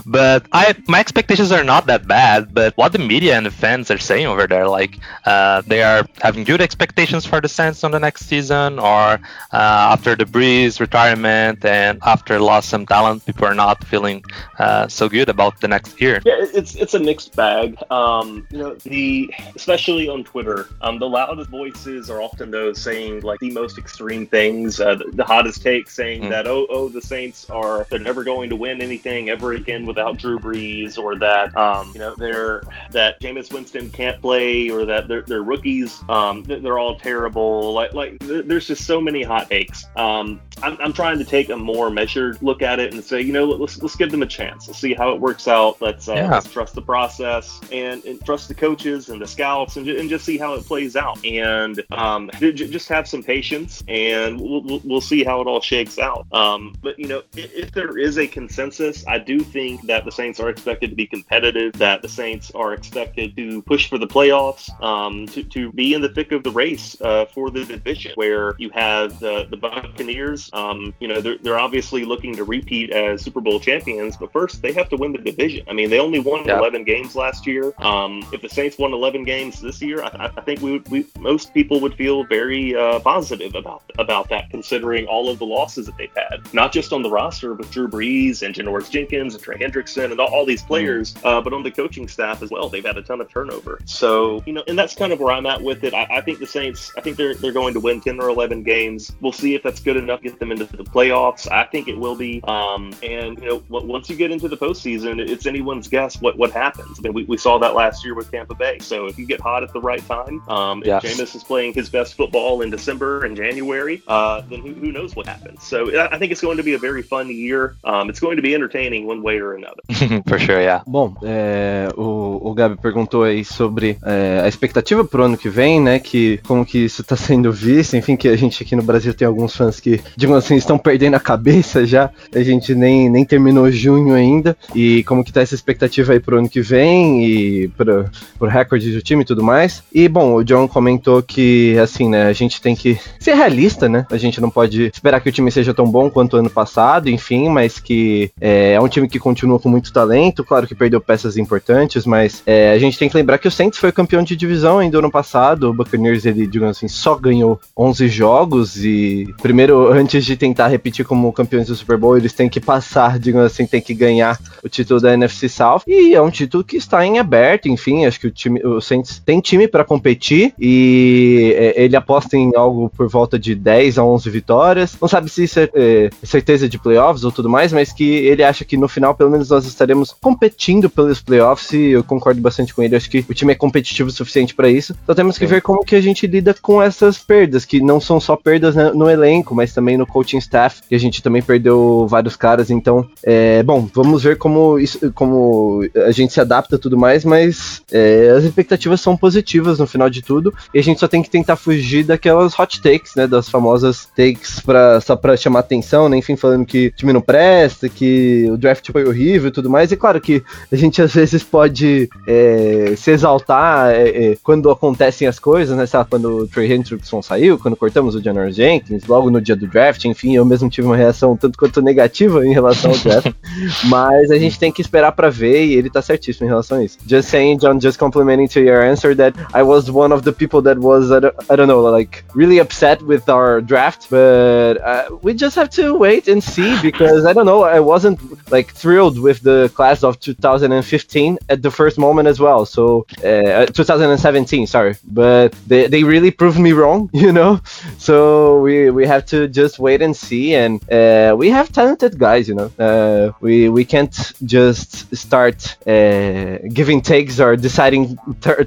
but I, my expectations are not that bad. But what the media and the fans are saying over there, like uh, they are having good expectations for the Saints on the next season, or uh, after the Brees retirement and after lost some talent, people are not feeling uh, so good about the next year. Yeah, it's it's a mixed bag. Um, you know, the especially on Twitter, um, the loudest voices are often those saying like the most extreme things. Uh, the, hottest take saying Mm. that oh oh the Saints are they're never going to win anything ever again without Drew Brees, or that um, you know they're that Jameis Winston can't play, or that they're, they're rookies. Um, they're they're all terrible. Like like there's just so many hot takes. Um, I'm, I'm trying to take a more measured look at it and say, you know, let's let's give them a chance. Let's see how it works out. Let's uh, Yeah. let's trust the process and, and trust the coaches and the scouts and, and just see how it plays out. And um, ju- ju- just have some patience and we'll, we'll, we'll see how it all shakes out. Um, but you know, if, if there is a consensus, I do think that the Saints are expected to be competitive. That the Saints are expected to push for the playoffs, um, to, to be in the thick of the race uh, for the division, where you have the the Buccaneers. Um, you know, they're, they're obviously looking to repeat as Super Bowl champions, but first they have to win the division. I mean, they only won Yeah. 11 games last year. Um, if the Saints won 11 games this year, I, I think we, would, we most people would feel very uh, positive about about that, considering all of the losses that they've had, not just on the roster with Drew Brees and Janoris Jenkins and Trey Hendrickson and all, all these players, uh, but on the coaching staff as well. They've had a ton of turnover. So you know, and that's kind of where I'm at with it. I, I think the Saints. I think they're they're going to win 10 or 11 games. We'll see if that's good enough to get get them into the playoffs. I think it will be. Um, and you know, once you get into the postseason, it's anyone's guess what what happens. I mean, we, we saw that last year with Tampa Bay. So if you get hot at the right time, um, Yes. if Jameis is playing his best football in December and January, uh, then who, who knows what happens? So I I think it's going to be a very fun year. Um, it's going to be entertaining one way or another. For sure, yeah. Bom, é, o, o Gabi perguntou aí sobre é, a expectativa pro ano que vem, né? Que como que isso tá sendo visto, enfim, que a gente aqui no Brasil tem alguns fãs que, digamos assim, estão perdendo a cabeça já. A gente nem, nem terminou junho ainda. E como que tá essa expectativa aí pro ano que vem e pro, pro recorde do time e tudo mais. E bom, o John comentou que assim, né, a gente tem que ser realista, né? A gente não pode esperar que o time seja tão bom quanto o ano passado, enfim, mas que é, é um time que continua com muito talento, claro que perdeu peças importantes, mas é, a gente tem que lembrar que o Saints foi campeão de divisão ainda ano passado, o Buccaneers, ele, digamos assim, só ganhou 11 jogos e primeiro, antes de tentar repetir como campeões do Super Bowl, eles têm que passar, digamos assim, tem que ganhar o título da NFC South, e é um título que está em aberto, enfim, acho que o time, o Saints tem time para competir. E é, ele aposta em algo por volta de 10 a 11 vitórias, não sabe se isso é, é certeza de playoffs ou tudo mais, mas que ele acha que no final, pelo menos, nós estaremos competindo pelos playoffs. E eu concordo bastante com ele. Acho que o time é competitivo o suficiente para isso. Então temos que ver como que a gente lida com essas perdas, que não são só perdas né, no elenco, mas também no coaching staff, que a gente também perdeu vários caras. Então, é, bom, vamos ver como, isso, como a gente se adapta e tudo mais, mas é, as expectativas são positivas no final de tudo. E a gente só tem que tentar fugir daquelas hot takes, né? Das famosas takes pra, só pra chamar atenção, né? Enfim, falando que o time não presta, que o draft foi horrível e tudo mais. E claro que a gente às vezes pode é, se exaltar é, é, quando acontecem as coisas, né? Lá, quando o Trey Hendrickson saiu, quando cortamos o Janor Jenkins, logo no dia do draft, enfim, eu mesmo tive uma reação tanto quanto negativa em relação ao draft. Mas a gente tem que esperar para ver e ele tá certíssimo em relação a isso. Just saying, John, just complimenting to your answer that I was one of the people that was, I don't, I don't know, like really upset with our draft, but uh, we just have to wait and see because I don't know, I wasn't like thrilled with the class of 2015 at the first moment as well. So uh, 2017, sorry, but they, they really proved me wrong, you know. So we we have to just wait and see, and uh, we have talented guys, you know. Uh, we we can't just start uh, giving takes or deciding,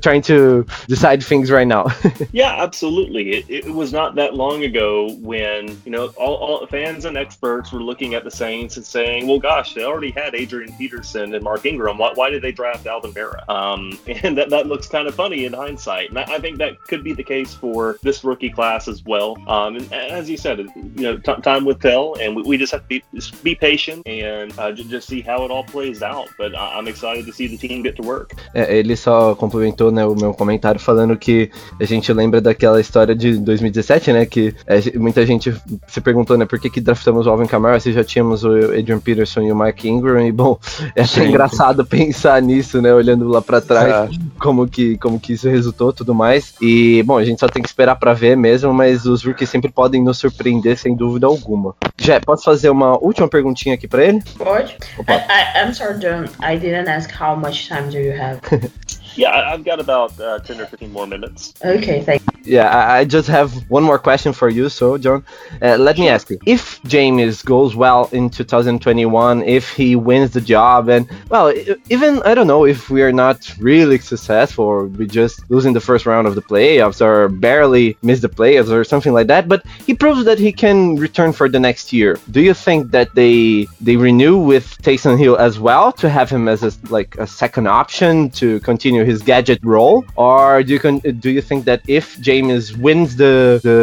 trying to decide things right now. Yeah, absolutely. It, it was not that long ago when you know all, all fans and experts were looking at the Saints and saying, "Well, gosh, they already had Adrian Peterson and Mark Ingram. Why, why did they draft Alvin Kamara?" Um, and that, that looks kind of funny in hindsight. And I, I think that could be the case for this rookie class as well. Um, and as you said, you know, t- time will tell, and we, we just have to be just be patient and uh, ju- just see how it all plays out. But I, I'm excited to see the team get to work. É, ele só complementou né, o meu comentário falando que a gente lembra daquela história de 2017, né? Que é, muita gente se perguntou, né, por que, que draftamos o Alvin Kamara se já tínhamos o Adrian Peterson e o Mark Ingram. E bom, é até Sim. engraçado pensar nisso, né? Olhando lá pra trás, como, que, como que isso resultou tudo mais. E bom, a gente só tem que esperar pra ver mesmo, mas os rookies sempre podem nos surpreender sem dúvida alguma. Já, posso fazer uma última perguntinha aqui pra ele? Pode? I, I, I'm sorry, John. I didn't ask how much time do you have. Yeah, I- I've got about uh, 10 or 15 more minutes. okay, thank you. Yeah, I, I just have one more question for you. So, John, uh, let me ask you: If James goes well in 2021, if he wins the job, and well, even I don't know if we are not really successful, or we just lose in the first round of the playoffs, or barely miss the playoffs, or something like that. But he proves that he can return for the next year. Do you think that they they renew with Taysom Hill as well to have him as a, like a second option to continue his gadget role, or do you con- do you think that if James wins the the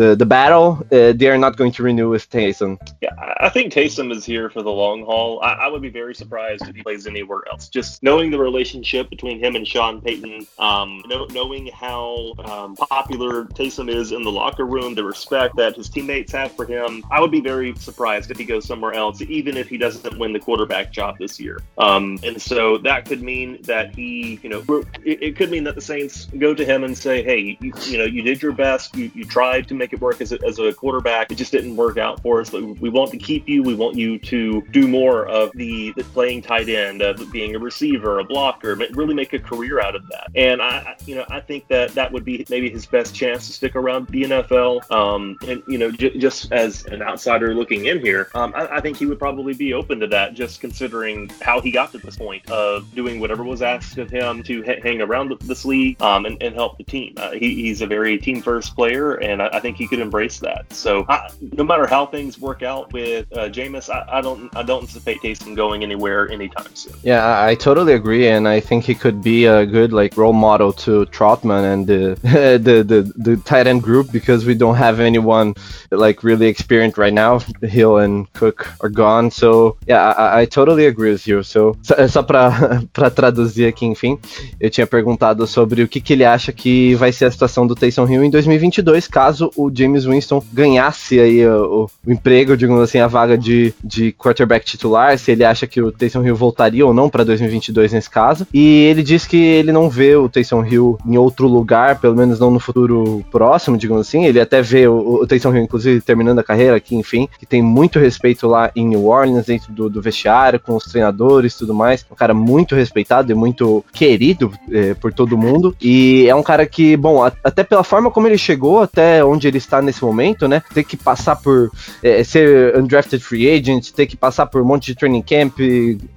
the, the battle, uh, they are not going to renew with Taysom? Yeah, I think Taysom is here for the long haul. I, I would be very surprised if he plays anywhere else. Just knowing the relationship between him and Sean Payton, um, know, knowing how um, popular Taysom is in the locker room, the respect that his teammates have for him, I would be very surprised if he goes somewhere else, even if he doesn't win the quarterback job this year. Um, and so that could mean that he you know, it, it could mean that the Saints go to him and say, hey, you, you know, you did your best. You, you tried to make it work as a, as a quarterback. It just didn't work out for us. But we want to keep you. We want you to do more of the, the playing tight end, of being a receiver, a blocker, but really make a career out of that. And I, you know, I think that that would be maybe his best chance to stick around the NFL. Um, and you know, j- just as an outsider looking in here, um, I, I think he would probably be open to that, just considering how he got to this point of doing whatever was asked of him to ha- hang around this league um, and, and, help the team. Uh, he, he's a very team first player, and I, I, think he could embrace that. So I, no matter how things work out with uh, Jameis, I, I, don't I don't anticipate Taysom going anywhere anytime soon. Yeah, I totally agree, and I think he could be a good like role model to Trautman and the the, the the tight end group because we don't have anyone like really experienced right now. Hill and Cook are gone, so yeah, I, I totally agree with you. So só para traduzir aqui, enfim, eu tinha perguntado sobre o que, que ele acha que vai ser a situação do Taysom Hill em 2022, caso o James Winston ganhasse aí o, o emprego, digamos assim, a vaga de, de quarterback titular, se ele acha que o Taysom Hill voltaria ou não para 2022 nesse caso. E ele diz que ele não vê o Taysom Hill em outro lugar, pelo menos não no futuro próximo, digamos assim. Ele até vê o, o Taysom Hill, inclusive, terminando a carreira aqui, enfim, que tem muito respeito lá em New Orleans, dentro do, do vestiário, com os treinadores e tudo mais. Um cara muito respeitado e muito querido é, por todo mundo. E é um cara que, bom, a, até pela forma como ele chegou até onde ele está nesse momento, né? Ter que passar por é, ser undrafted free agent, ter que passar por um monte de training camp,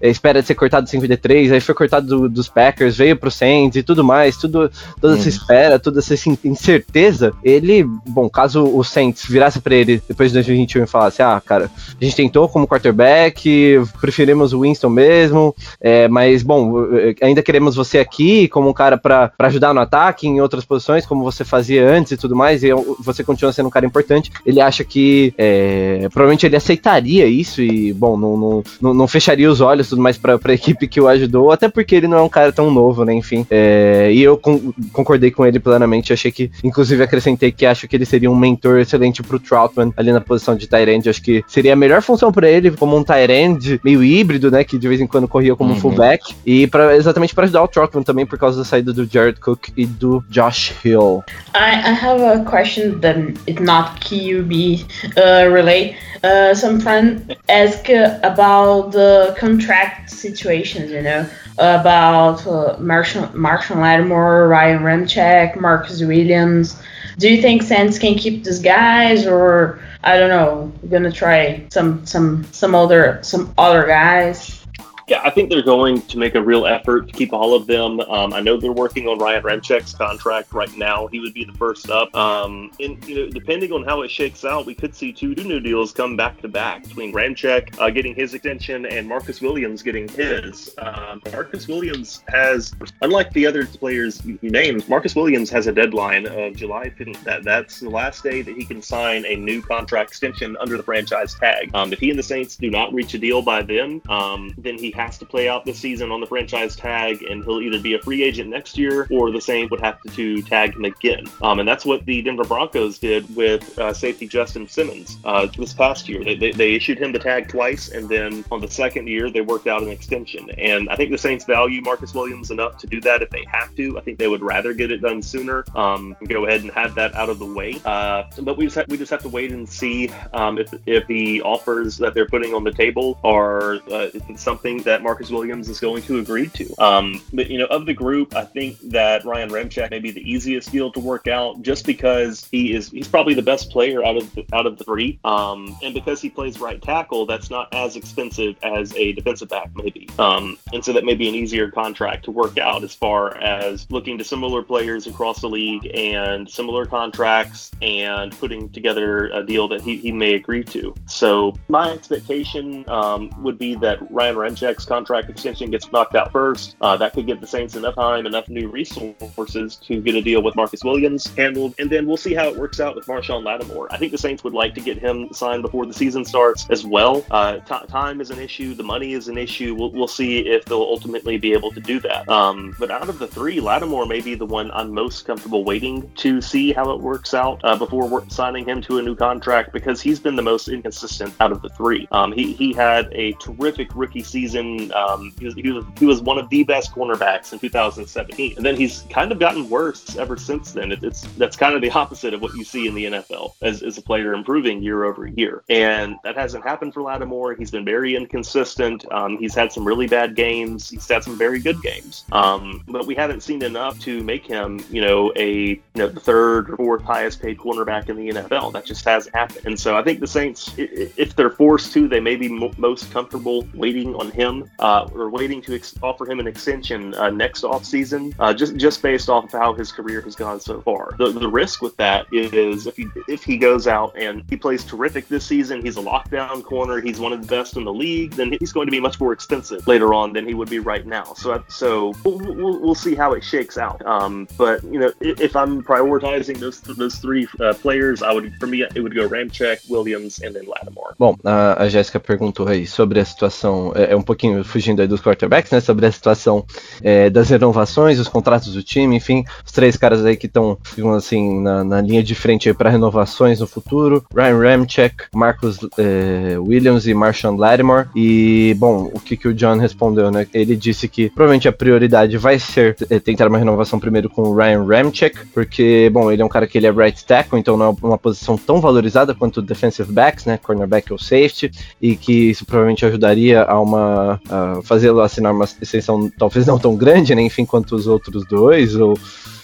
é, espera de ser cortado 5D3, aí foi cortado do, dos Packers, veio pro Saints e tudo mais, tudo, toda essa espera, toda essa incerteza. Ele, bom, caso o Saints virasse para ele depois de 2021 e falasse: ah, cara, a gente tentou como quarterback, preferimos o Winston mesmo, é, mas bom, ainda queremos você aqui como um cara para ajudar no ataque, em outras posições, como você fazia antes e tudo mais, e você continua sendo um cara importante. Ele acha que é, provavelmente ele aceitaria isso e, bom, não, não, não fecharia os olhos tudo mais para a equipe que o ajudou, até porque ele não é um cara tão novo, né? Enfim. É, e eu con concordei com ele plenamente. Achei que, inclusive, acrescentei que acho que ele seria um mentor excelente pro Troutman ali na posição de Tyrande. Acho que seria a melhor função para ele, como um Tyrande meio híbrido, né? Que de vez em quando corria como uhum. fullback. E pra, exatamente para ajudar o Trautman também, por causa da saída do Jared Cook e do Josh Hill. I, I have a question that is not QB uh, relate. Uh, some friend ask about the contract situations, you know, about uh, Marshall, Marshall Lattimore, Ryan Ramczyk, Marcus Williams. Do you think Saints can keep these guys, or I don't know, gonna try some some some other some other guys? Yeah, I think they're going to make a real effort to keep all of them. Um, I know they're working on Ryan Ramczyk's contract right now. He would be the first up. Um, and you know, depending on how it shakes out, we could see two new deals come back to back between Ramczyk uh, getting his extension and Marcus Williams getting his. Um, Marcus Williams has, unlike the other players you named, Marcus Williams has a deadline of July 15th. That that's the last day that he can sign a new contract extension under the franchise tag. Um, if he and the Saints do not reach a deal by then, um, then he has to play out this season on the franchise tag, and he'll either be a free agent next year or the Saints would have to, to tag him again. Um, and that's what the Denver Broncos did with uh, safety Justin Simmons uh, this past year. They, they, they, issued him the tag twice, and then on the second year, they worked out an extension. And I think the Saints value Marcus Williams enough to do that if they have to. I think they would rather get it done sooner um, go ahead and have that out of the way. Uh, but we just, have, we just have to wait and see um, if, if the offers that they're putting on the table are uh, something that Marcus Williams is going to agree to. Um, but you know, of the group, I think that Ryan Ramczyk may be the easiest deal to work out, just because he is he's probably the best player out of the, out of the three, um, and because he plays right tackle, that's not as expensive as a defensive back maybe, um, and so that may be an easier contract to work out as far as looking to similar players across the league and similar contracts and putting together a deal that he, he may agree to. So my expectation um, would be that Ryan Contract extension gets knocked out first. Uh, that could give the Saints enough time, enough new resources to get a deal with Marcus Williams handled, and then we'll see how it works out with Marshon Lattimore. I think the Saints would like to get him signed before the season starts as well. Uh, t- time is an issue, the money is an issue. We'll, we'll see if they'll ultimately be able to do that. Um, but out of the three, Lattimore may be the one I'm most comfortable waiting to see how it works out uh, before signing him to a new contract because he's been the most inconsistent out of the three. Um, he, he had a terrific rookie season season. Um, he, was, he, was, he was one of the best cornerbacks in 2017, and then he's kind of gotten worse ever since then. It, it's that's kind of the opposite of what you see in the NFL as, as a player improving year over year, and that hasn't happened for Lattimore. He's been very inconsistent. Um, he's had some really bad games. He's had some very good games, um, but we haven't seen enough to make him, you know, a you know the third or fourth highest paid cornerback in the NFL. That just hasn't happened, and so I think the Saints, if they're forced to, they may be most comfortable waiting on him uh, or waiting to ex- offer him an extension uh, next offseason, uh, just just based off of how his career has gone so far. The, the risk with that is if he if he goes out and he plays terrific this season, he's a lockdown corner, he's one of the best in the league, then he's going to be much more expensive later on than he would be right now. So so we'll, we'll, see how it shakes out. Um, but you know, if, I'm prioritizing those those three uh, players, I would for me it would go Ramczyk, Williams, and then Lattimore. Bom, a, Jéssica perguntou aí sobre a situação, é, um pouquinho fugindo aí dos quarterbacks, né? Sobre a situação é, das renovações, os contratos do time, enfim, os três caras aí que estão, assim, na, na, linha de frente para renovações no futuro: Ryan Ramczyk, Marcus é, Williams e Marshawn Lattimore. E, bom, o que, que o John respondeu, né? Ele disse que provavelmente a prioridade vai ser é, tentar uma renovação primeiro com o Ryan Ramczyk, porque, bom, ele é um cara que ele é right tackle, então não é uma posição tão valorizada quanto defensive backs, né? Cornerback ou safety, e que isso provavelmente ajudaria a uma fazê-lo assinar uma extensão talvez não tão grande, né? Enfim, quanto os outros dois, ou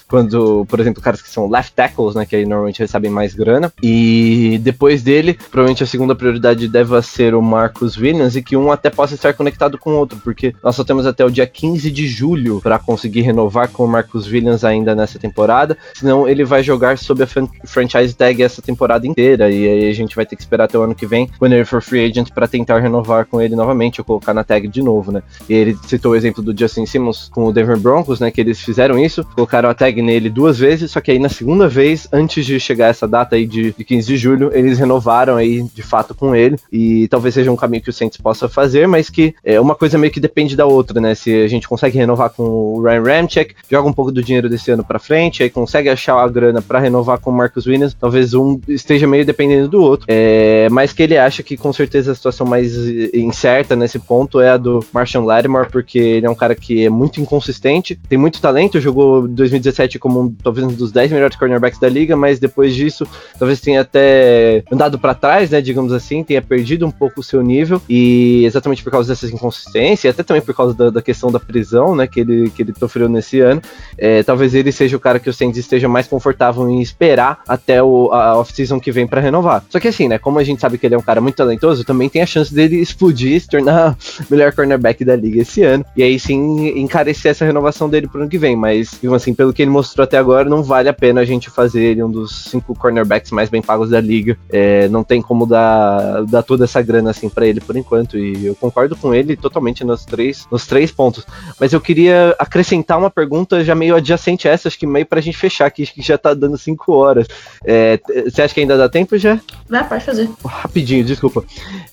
quando, por exemplo, caras que são left tackles, né, que aí normalmente recebem mais grana. E depois dele, provavelmente a segunda prioridade deve ser o Marcus Williams e que um até possa estar conectado com o outro, porque nós só temos até o dia 15 de julho para conseguir renovar com o Marcus Williams ainda nessa temporada, senão ele vai jogar sob a franchise tag essa temporada inteira e aí a gente vai ter que esperar até o ano que vem, quando ele for free agent, para tentar renovar com ele novamente ou colocar na tag de novo, né? E ele citou o exemplo do Justin Simmons com o Denver Broncos, né, que eles fizeram isso, colocaram a tag nele duas vezes, só que aí na segunda vez, antes de chegar essa data aí de, de 15 de julho, eles renovaram aí de fato com ele. E talvez seja um caminho que o Saints possa fazer, mas que é uma coisa meio que depende da outra, né? Se a gente consegue renovar com o Ryan Ramczyk, joga um pouco do dinheiro desse ano para frente, aí consegue achar a grana para renovar com o Marcus Williams, talvez um esteja meio dependendo do outro. É, mas que ele acha que com certeza a situação mais incerta nesse ponto é a do Marshall Lattimore, porque ele é um cara que é muito inconsistente, tem muito talento, jogou 2017 como um, talvez um dos 10 melhores cornerbacks da liga, mas depois disso talvez tenha até andado para trás, né, digamos assim, tenha perdido um pouco o seu nível e exatamente por causa dessas inconsistências, até também por causa da, da questão da prisão, né, que ele, que ele sofreu nesse ano, é, talvez ele seja o cara que o Saints esteja mais confortável em esperar até o, a off-season que vem para renovar. Só que assim, né, como a gente sabe que ele é um cara muito talentoso, também tem a chance dele explodir, se tornar o melhor cornerback da liga esse ano, e aí sim encarecer essa renovação dele pro ano que vem, mas, assim, pelo que ele mostrou até agora, não vale a pena a gente fazer ele um dos cinco cornerbacks mais bem pagos da liga. É, não tem como dar, dar toda essa grana assim para ele por enquanto. E eu concordo com ele totalmente nos três, nos três pontos. Mas eu queria acrescentar uma pergunta já meio adjacente a essa, acho que meio pra gente fechar aqui, que já tá dando cinco horas. É, você acha que ainda dá tempo já? Vai, pode fazer. Rapidinho, desculpa.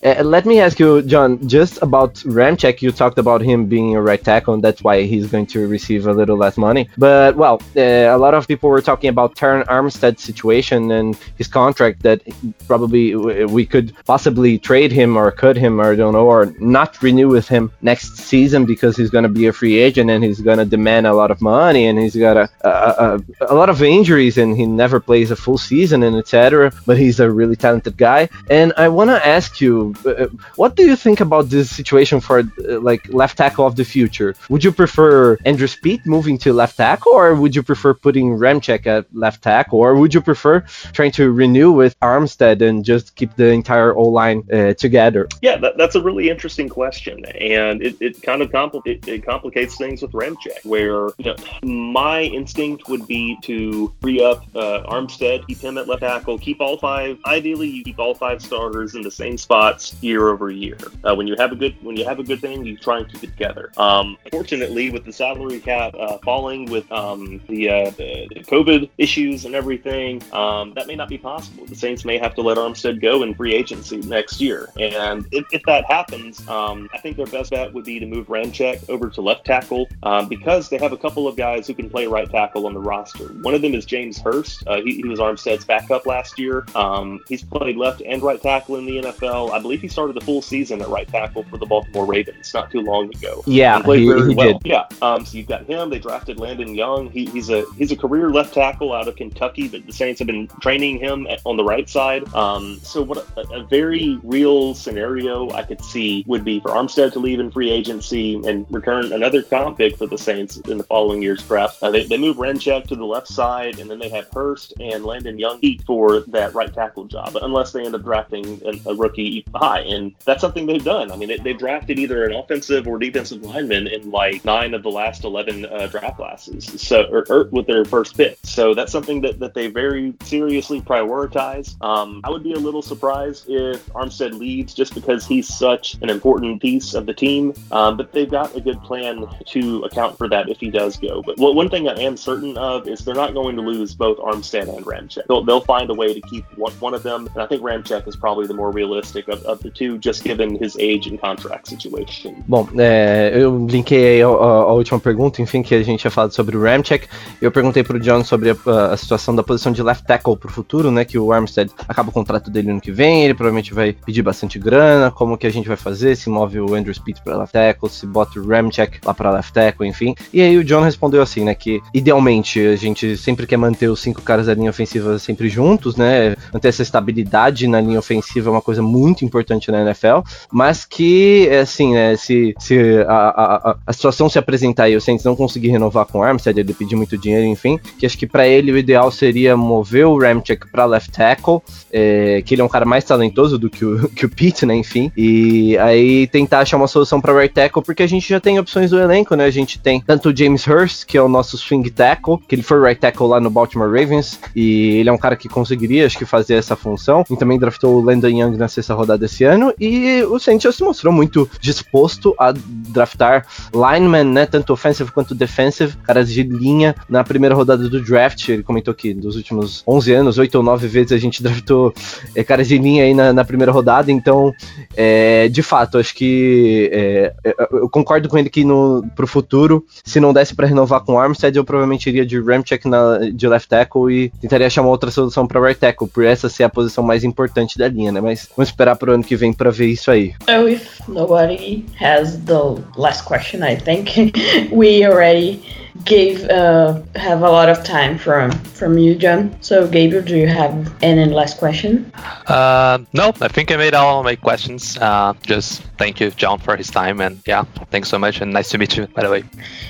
Uh, let me ask you, John, just about Ramcheck, you talked about him being a right tackle, and that's why he's going to receive a little less money. But, well, a lot of people were talking about Terron Armstead's situation and his contract that probably we could possibly trade him or cut him or I don't know or not renew with him next season because he's going to be a free agent and he's going to demand a lot of money and he's got a, a, a, a lot of injuries and he never plays a full season and etc. But he's a really talented guy. And I want to ask you, uh, what do you think about this situation for uh, like left tackle of the future? Would you prefer Andrus Peat moving to left tackle or would you prefer putting Ramczyk at left tackle, or would you prefer trying to renew with Armstead and just keep the entire O line uh, together? Yeah, that, that's a really interesting question, and it, it kind of compl- it, it, complicates things with Ramczyk, where you know my instinct would be to free up uh, Armstead, keep him at left tackle, keep all five. Ideally, you keep all five starters in the same spots year over year. Uh, when you have a good when you have a good thing, you try and keep it together. Um, fortunately, with the salary cap uh, falling with um, the, uh, the, the COVID issues and everything, um, that may not be possible. The Saints may have to let Armstead go in free agency next year. And if, if that happens, um, I think their best bet would be to move Ramczyk over to left tackle um, because they have a couple of guys who can play right tackle on the roster. One of them is James Hurst. Uh, he, he, was Armstead's backup last year. Um, he's played left and right tackle in the NFL. I believe he started the full season at right tackle for the Baltimore Ravens not too long ago. Yeah, he played he, very he well. did. Yeah. Um, so you've got him. They drafted Landon Young. He, he's a he's a career left tackle out of Kentucky, but the Saints have been training him at, on the right side. Um, so what a, a, very real scenario I could see would be for Armstead to leave in free agency and return another comp pick for the Saints in the following year's draft. Uh, they, they move Ramczyk to the left side, and then they have Hurst and Landon Young for that right tackle job, unless they end up drafting a, a rookie high. And that's something they've done. I mean, they, they've drafted either an offensive or defensive lineman in like nine of the last 11 uh, draft classes. So, or, or, with their first pick. So that's something that, that they very seriously prioritize. Um, I would be a little surprised if Armstead leaves just because he's such an important piece of the team. Um, but they've got a good plan to account for that if he does go. But one thing I am certain of is they're not going to lose both Armstead and Ramczyk. They'll, they'll find a way to keep one, one of them. And I think Ramczyk is probably the more realistic of, of the two, just given his age and contract situation. Bom, é, eu linkei a, a, última pergunta, enfim, que a gente tinha falado sobre o Ramczyk. Eu perguntei pro John sobre a, a situação da posição de left tackle pro futuro, né? Que o Armstead acaba o contrato dele ano que vem, ele provavelmente vai pedir bastante grana, como que a gente vai fazer, se move o Andrew Speed para left tackle, se bota o Ramczyk lá para left tackle, enfim. E aí o John respondeu assim, né, que idealmente a gente sempre quer manter os cinco caras da linha ofensiva sempre juntos, né, manter essa estabilidade na linha ofensiva é uma coisa muito importante na NFL, mas que, assim, né, se, se a, a, a situação se apresentar e o Saints não conseguir renovar com o Armstead, ele pedir muito dinheiro, enfim, que acho que para ele o ideal seria mover o Ramczyk para left tackle, é, que ele é um cara mais talentoso do que o, que o Pete, né, enfim, e aí tentar achar uma solução para right tackle, porque a gente já tem opções do elenco, né, a gente tem tanto o James Hurst, que é o nosso swing tackle, que ele foi right tackle lá no Baltimore Ravens, e ele é um cara que conseguiria, acho que, fazer essa função, e também draftou o Landon Young na sexta rodada esse ano, e o Saints já se mostrou muito disposto a draftar linemen, né, tanto offensive quanto defensive, caras de linha, na primeira rodada do draft, ele comentou que dos últimos 11 anos, 8 ou 9 vezes a gente draftou é, caras de linha aí na, na primeira rodada, então, é, de fato, acho que é, eu concordo com ele que no, pro futuro, se não desse para renovar com o Armstead, eu provavelmente iria de Ramcheck na, de left tackle e tentaria achar uma outra solução para right tackle, por essa ser a posição mais importante da linha, né? Mas vamos esperar pro ano que vem para ver isso aí. So if nobody has the last question, I think we already gave uh, have a lot of time from from you, John. So, Gabriel, do you have any last question? Uh, no, I think I made all my questions. Uh, just thank you, John, for his time, and yeah, thanks so much, and nice to meet you, by the way.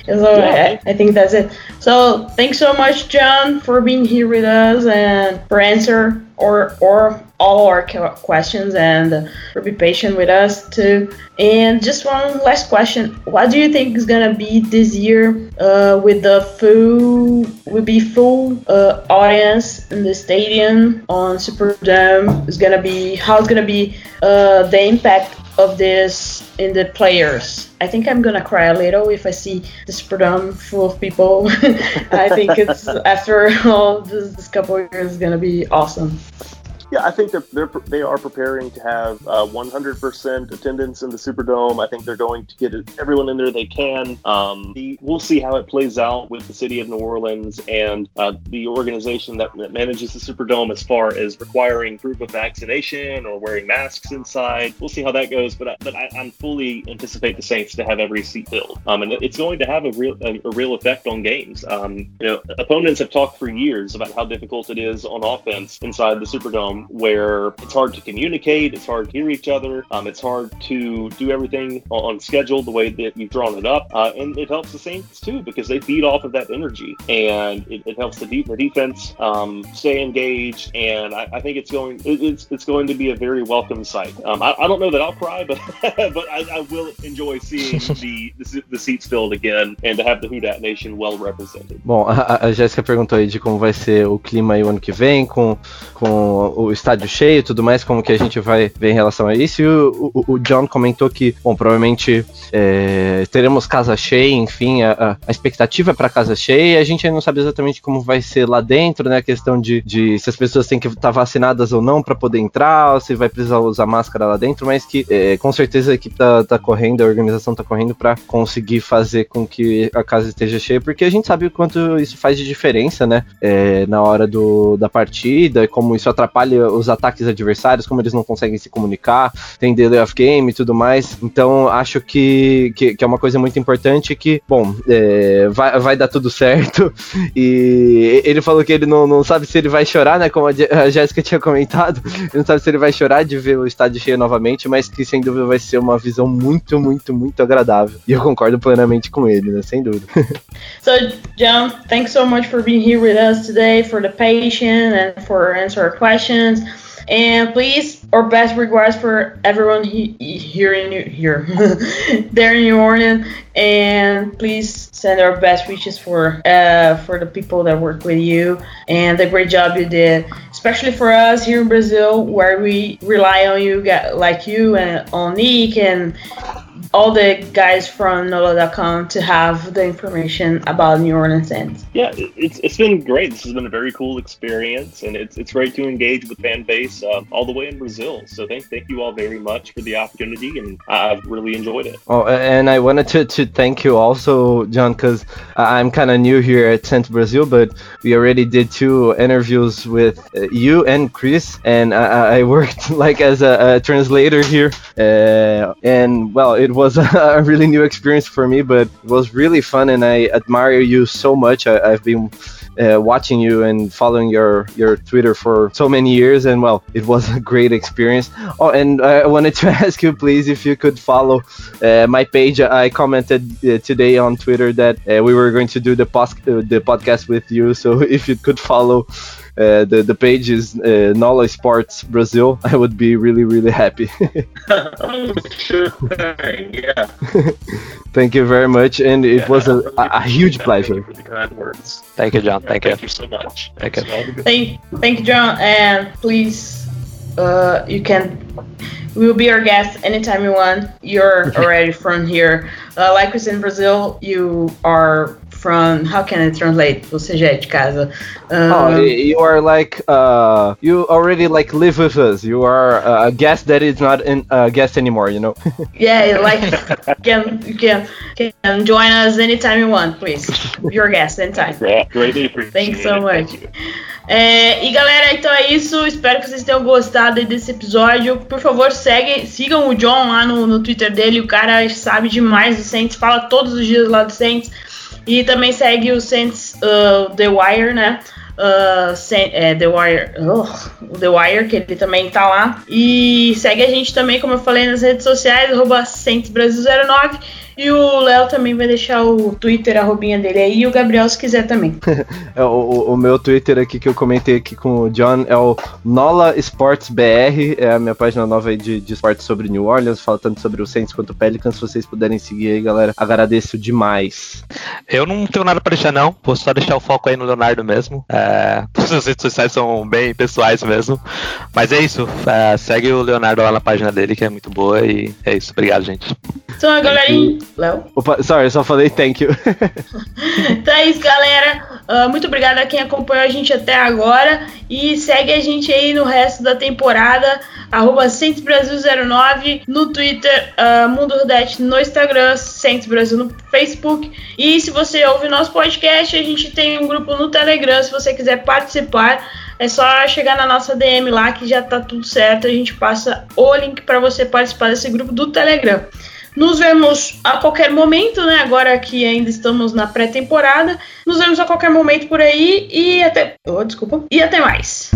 So, I, I think that's it. So, thanks so much, John, for being here with us and for answer or or all our questions and for be patient with us too. And just one last question: What do you think is gonna be this year uh, with the full will be full uh, audience in the stadium on Superdome? Is gonna be how it's gonna be uh, the impact of this in the players. I think I'm gonna cry a little if I see the Superdome full of people. I think it's after all this, this couple years is gonna be awesome. Yeah, I think they're, they're they are preparing to have uh, 100% attendance in the Superdome. I think they're going to get everyone in there they can. Um, the, we'll see how it plays out with the city of New Orleans and uh, the organization that, that, manages the Superdome as far as requiring proof of vaccination or wearing masks inside. We'll see how that goes, but I, but I, am fully anticipate the Saints to have every seat filled, um, and it's going to have a real a, a real effect on games. Um, you know, opponents have talked for years about how difficult it is on offense inside the Superdome where it's hard to communicate, it's hard to hear each other, um, it's hard to do everything on schedule the way that you've drawn it up, uh, and it helps the Saints too because they feed off of that energy, and it, it helps the, de- the defense um, stay engaged, and I, I think it's going it, it's it's going to be a very welcome sight. Um, I, I, don't know that I'll cry, but but I, I, will enjoy seeing the, the, the seats filled again and to have the Who Dat Nation well represented. Bom, a, a Jéssica perguntou aí de como vai ser o clima aí o ano que vem com com o estádio cheio e tudo mais, como que a gente vai ver em relação a isso. E o, o, o John comentou que, bom, provavelmente é, teremos casa cheia, enfim, a, a expectativa é para casa cheia. A gente ainda não sabe exatamente como vai ser lá dentro, né? A questão de, de se as pessoas têm que estar vacinadas ou não para poder entrar, ou se vai precisar usar máscara lá dentro, mas que é, com certeza a equipe tá, tá correndo, a organização tá correndo para conseguir fazer com que a casa esteja cheia, porque a gente sabe o quanto isso faz de diferença, né? É, na hora do, da partida, como isso atrapalha os ataques adversários, como eles não conseguem se comunicar, tem delay of game e tudo mais. Então acho que, que, que é uma coisa muito importante que, bom, é, vai, vai dar tudo certo. E ele falou que ele não, não sabe se ele vai chorar, né? Como a Jéssica tinha comentado, ele não sabe se ele vai chorar de ver o estádio cheio novamente, mas que sem dúvida vai ser uma visão muito, muito, muito agradável. E eu concordo plenamente com ele, né? Sem dúvida. So, John, thanks so much for being here with us today, for the patience and for answer our questions. And please, our best regards for everyone he- here in New, here, there in New Orleans. And please send our best wishes for uh, for the people that work with you and the great job you did, especially for us here in Brazil, where we rely on you, like you and on Nick and all the guys from NOLA.com to have the information about New Orleans Saints. Yeah, it- it's, it's been great. This has been a very cool experience, and it's, it's great to engage with fan base uh, all the way in Brazil. So thank thank you all very much for the opportunity, and I- I've really enjoyed it. Oh, and I wanted to, to thank you also, John, because I'm kind of new here at Centro Brazil, but we already did two interviews with uh, you and Chris, and I, I worked like as a, a translator here. Uh, and well, it was a really new experience for me, but it was really fun, and I admire you so much. I, I've been uh, watching you and following your your Twitter for so many years, and well, it was a great experience. Oh, and I wanted to ask you, please, if you could follow uh, my page. I commented uh, today on Twitter that uh, we were going to do the pos- uh, the podcast with you, so if you could follow. Uh, the the page is uh, Nola Sports Brazil. I would be really really happy. sure. yeah. Thank you very much, and it was a, a, a huge pleasure. For the kind words. Thank you, John. Thank you. Thank you so much. Thank you. Thank, thank you, John, and please, uh, you can. We will be our guest anytime you want. You're already from here. Uh, like we said in Brazil, you are from. How can I translate? Você já é de casa. Oh, Um, you are like uh, you already like live with us. You are a guest that is not in a guest anymore. You know. Yeah, like you can can can join us anytime you want, please. Your guest anytime. Yeah, greatly appreciate Thanks so much. Thank. É, e galera, então é isso. Espero que vocês tenham gostado desse episódio. Por favor, segue, sigam o John lá no, no Twitter dele. O cara sabe demais do Saints, fala todos os dias lá do Saints. E também segue o Saints uh, The Wire, né? Uh, Saint- é, The Wire. ugh, The Wire, que ele também tá lá. E segue a gente também, como eu falei, nas redes sociais, arroba SaintsBrasil09. E o Léo também vai deixar o Twitter, a arrobinha dele aí, e o Gabriel se quiser também. É, o, o- meu Twitter aqui que eu comentei aqui com o John é o Nola Sports BR, é a minha página nova aí de, de esportes sobre New Orleans, fala tanto sobre o Saints quanto o Pelicans, se vocês puderem seguir aí, galera, agradeço demais. Eu não tenho nada pra deixar, não. Vou só deixar o foco aí no Leonardo mesmo. É, as redes sociais são bem pessoais mesmo. Mas é isso. é, segue o Leonardo lá na página dele, que é muito boa. E é isso. Obrigado, gente. Então, galerinha. Léo? Opa, sorry, eu só falei thank you. Então é isso, galera. Ah, muito obrigado a quem acompanhou a gente até agora. E segue a gente aí no resto da temporada. Arroba Brasil09 no Twitter, uh, Mundo Rudete no Instagram, Centros Brasil no Facebook. E se você ouve nosso podcast, a gente tem um grupo no Telegram. Se você quiser participar, é só chegar na nossa DM lá que já tá tudo certo. A gente passa o link para você participar desse grupo do Telegram. Nos vemos a qualquer momento, né? Agora que ainda estamos na pré-temporada. Nos vemos a qualquer momento por aí e até. Oh, desculpa. E até mais.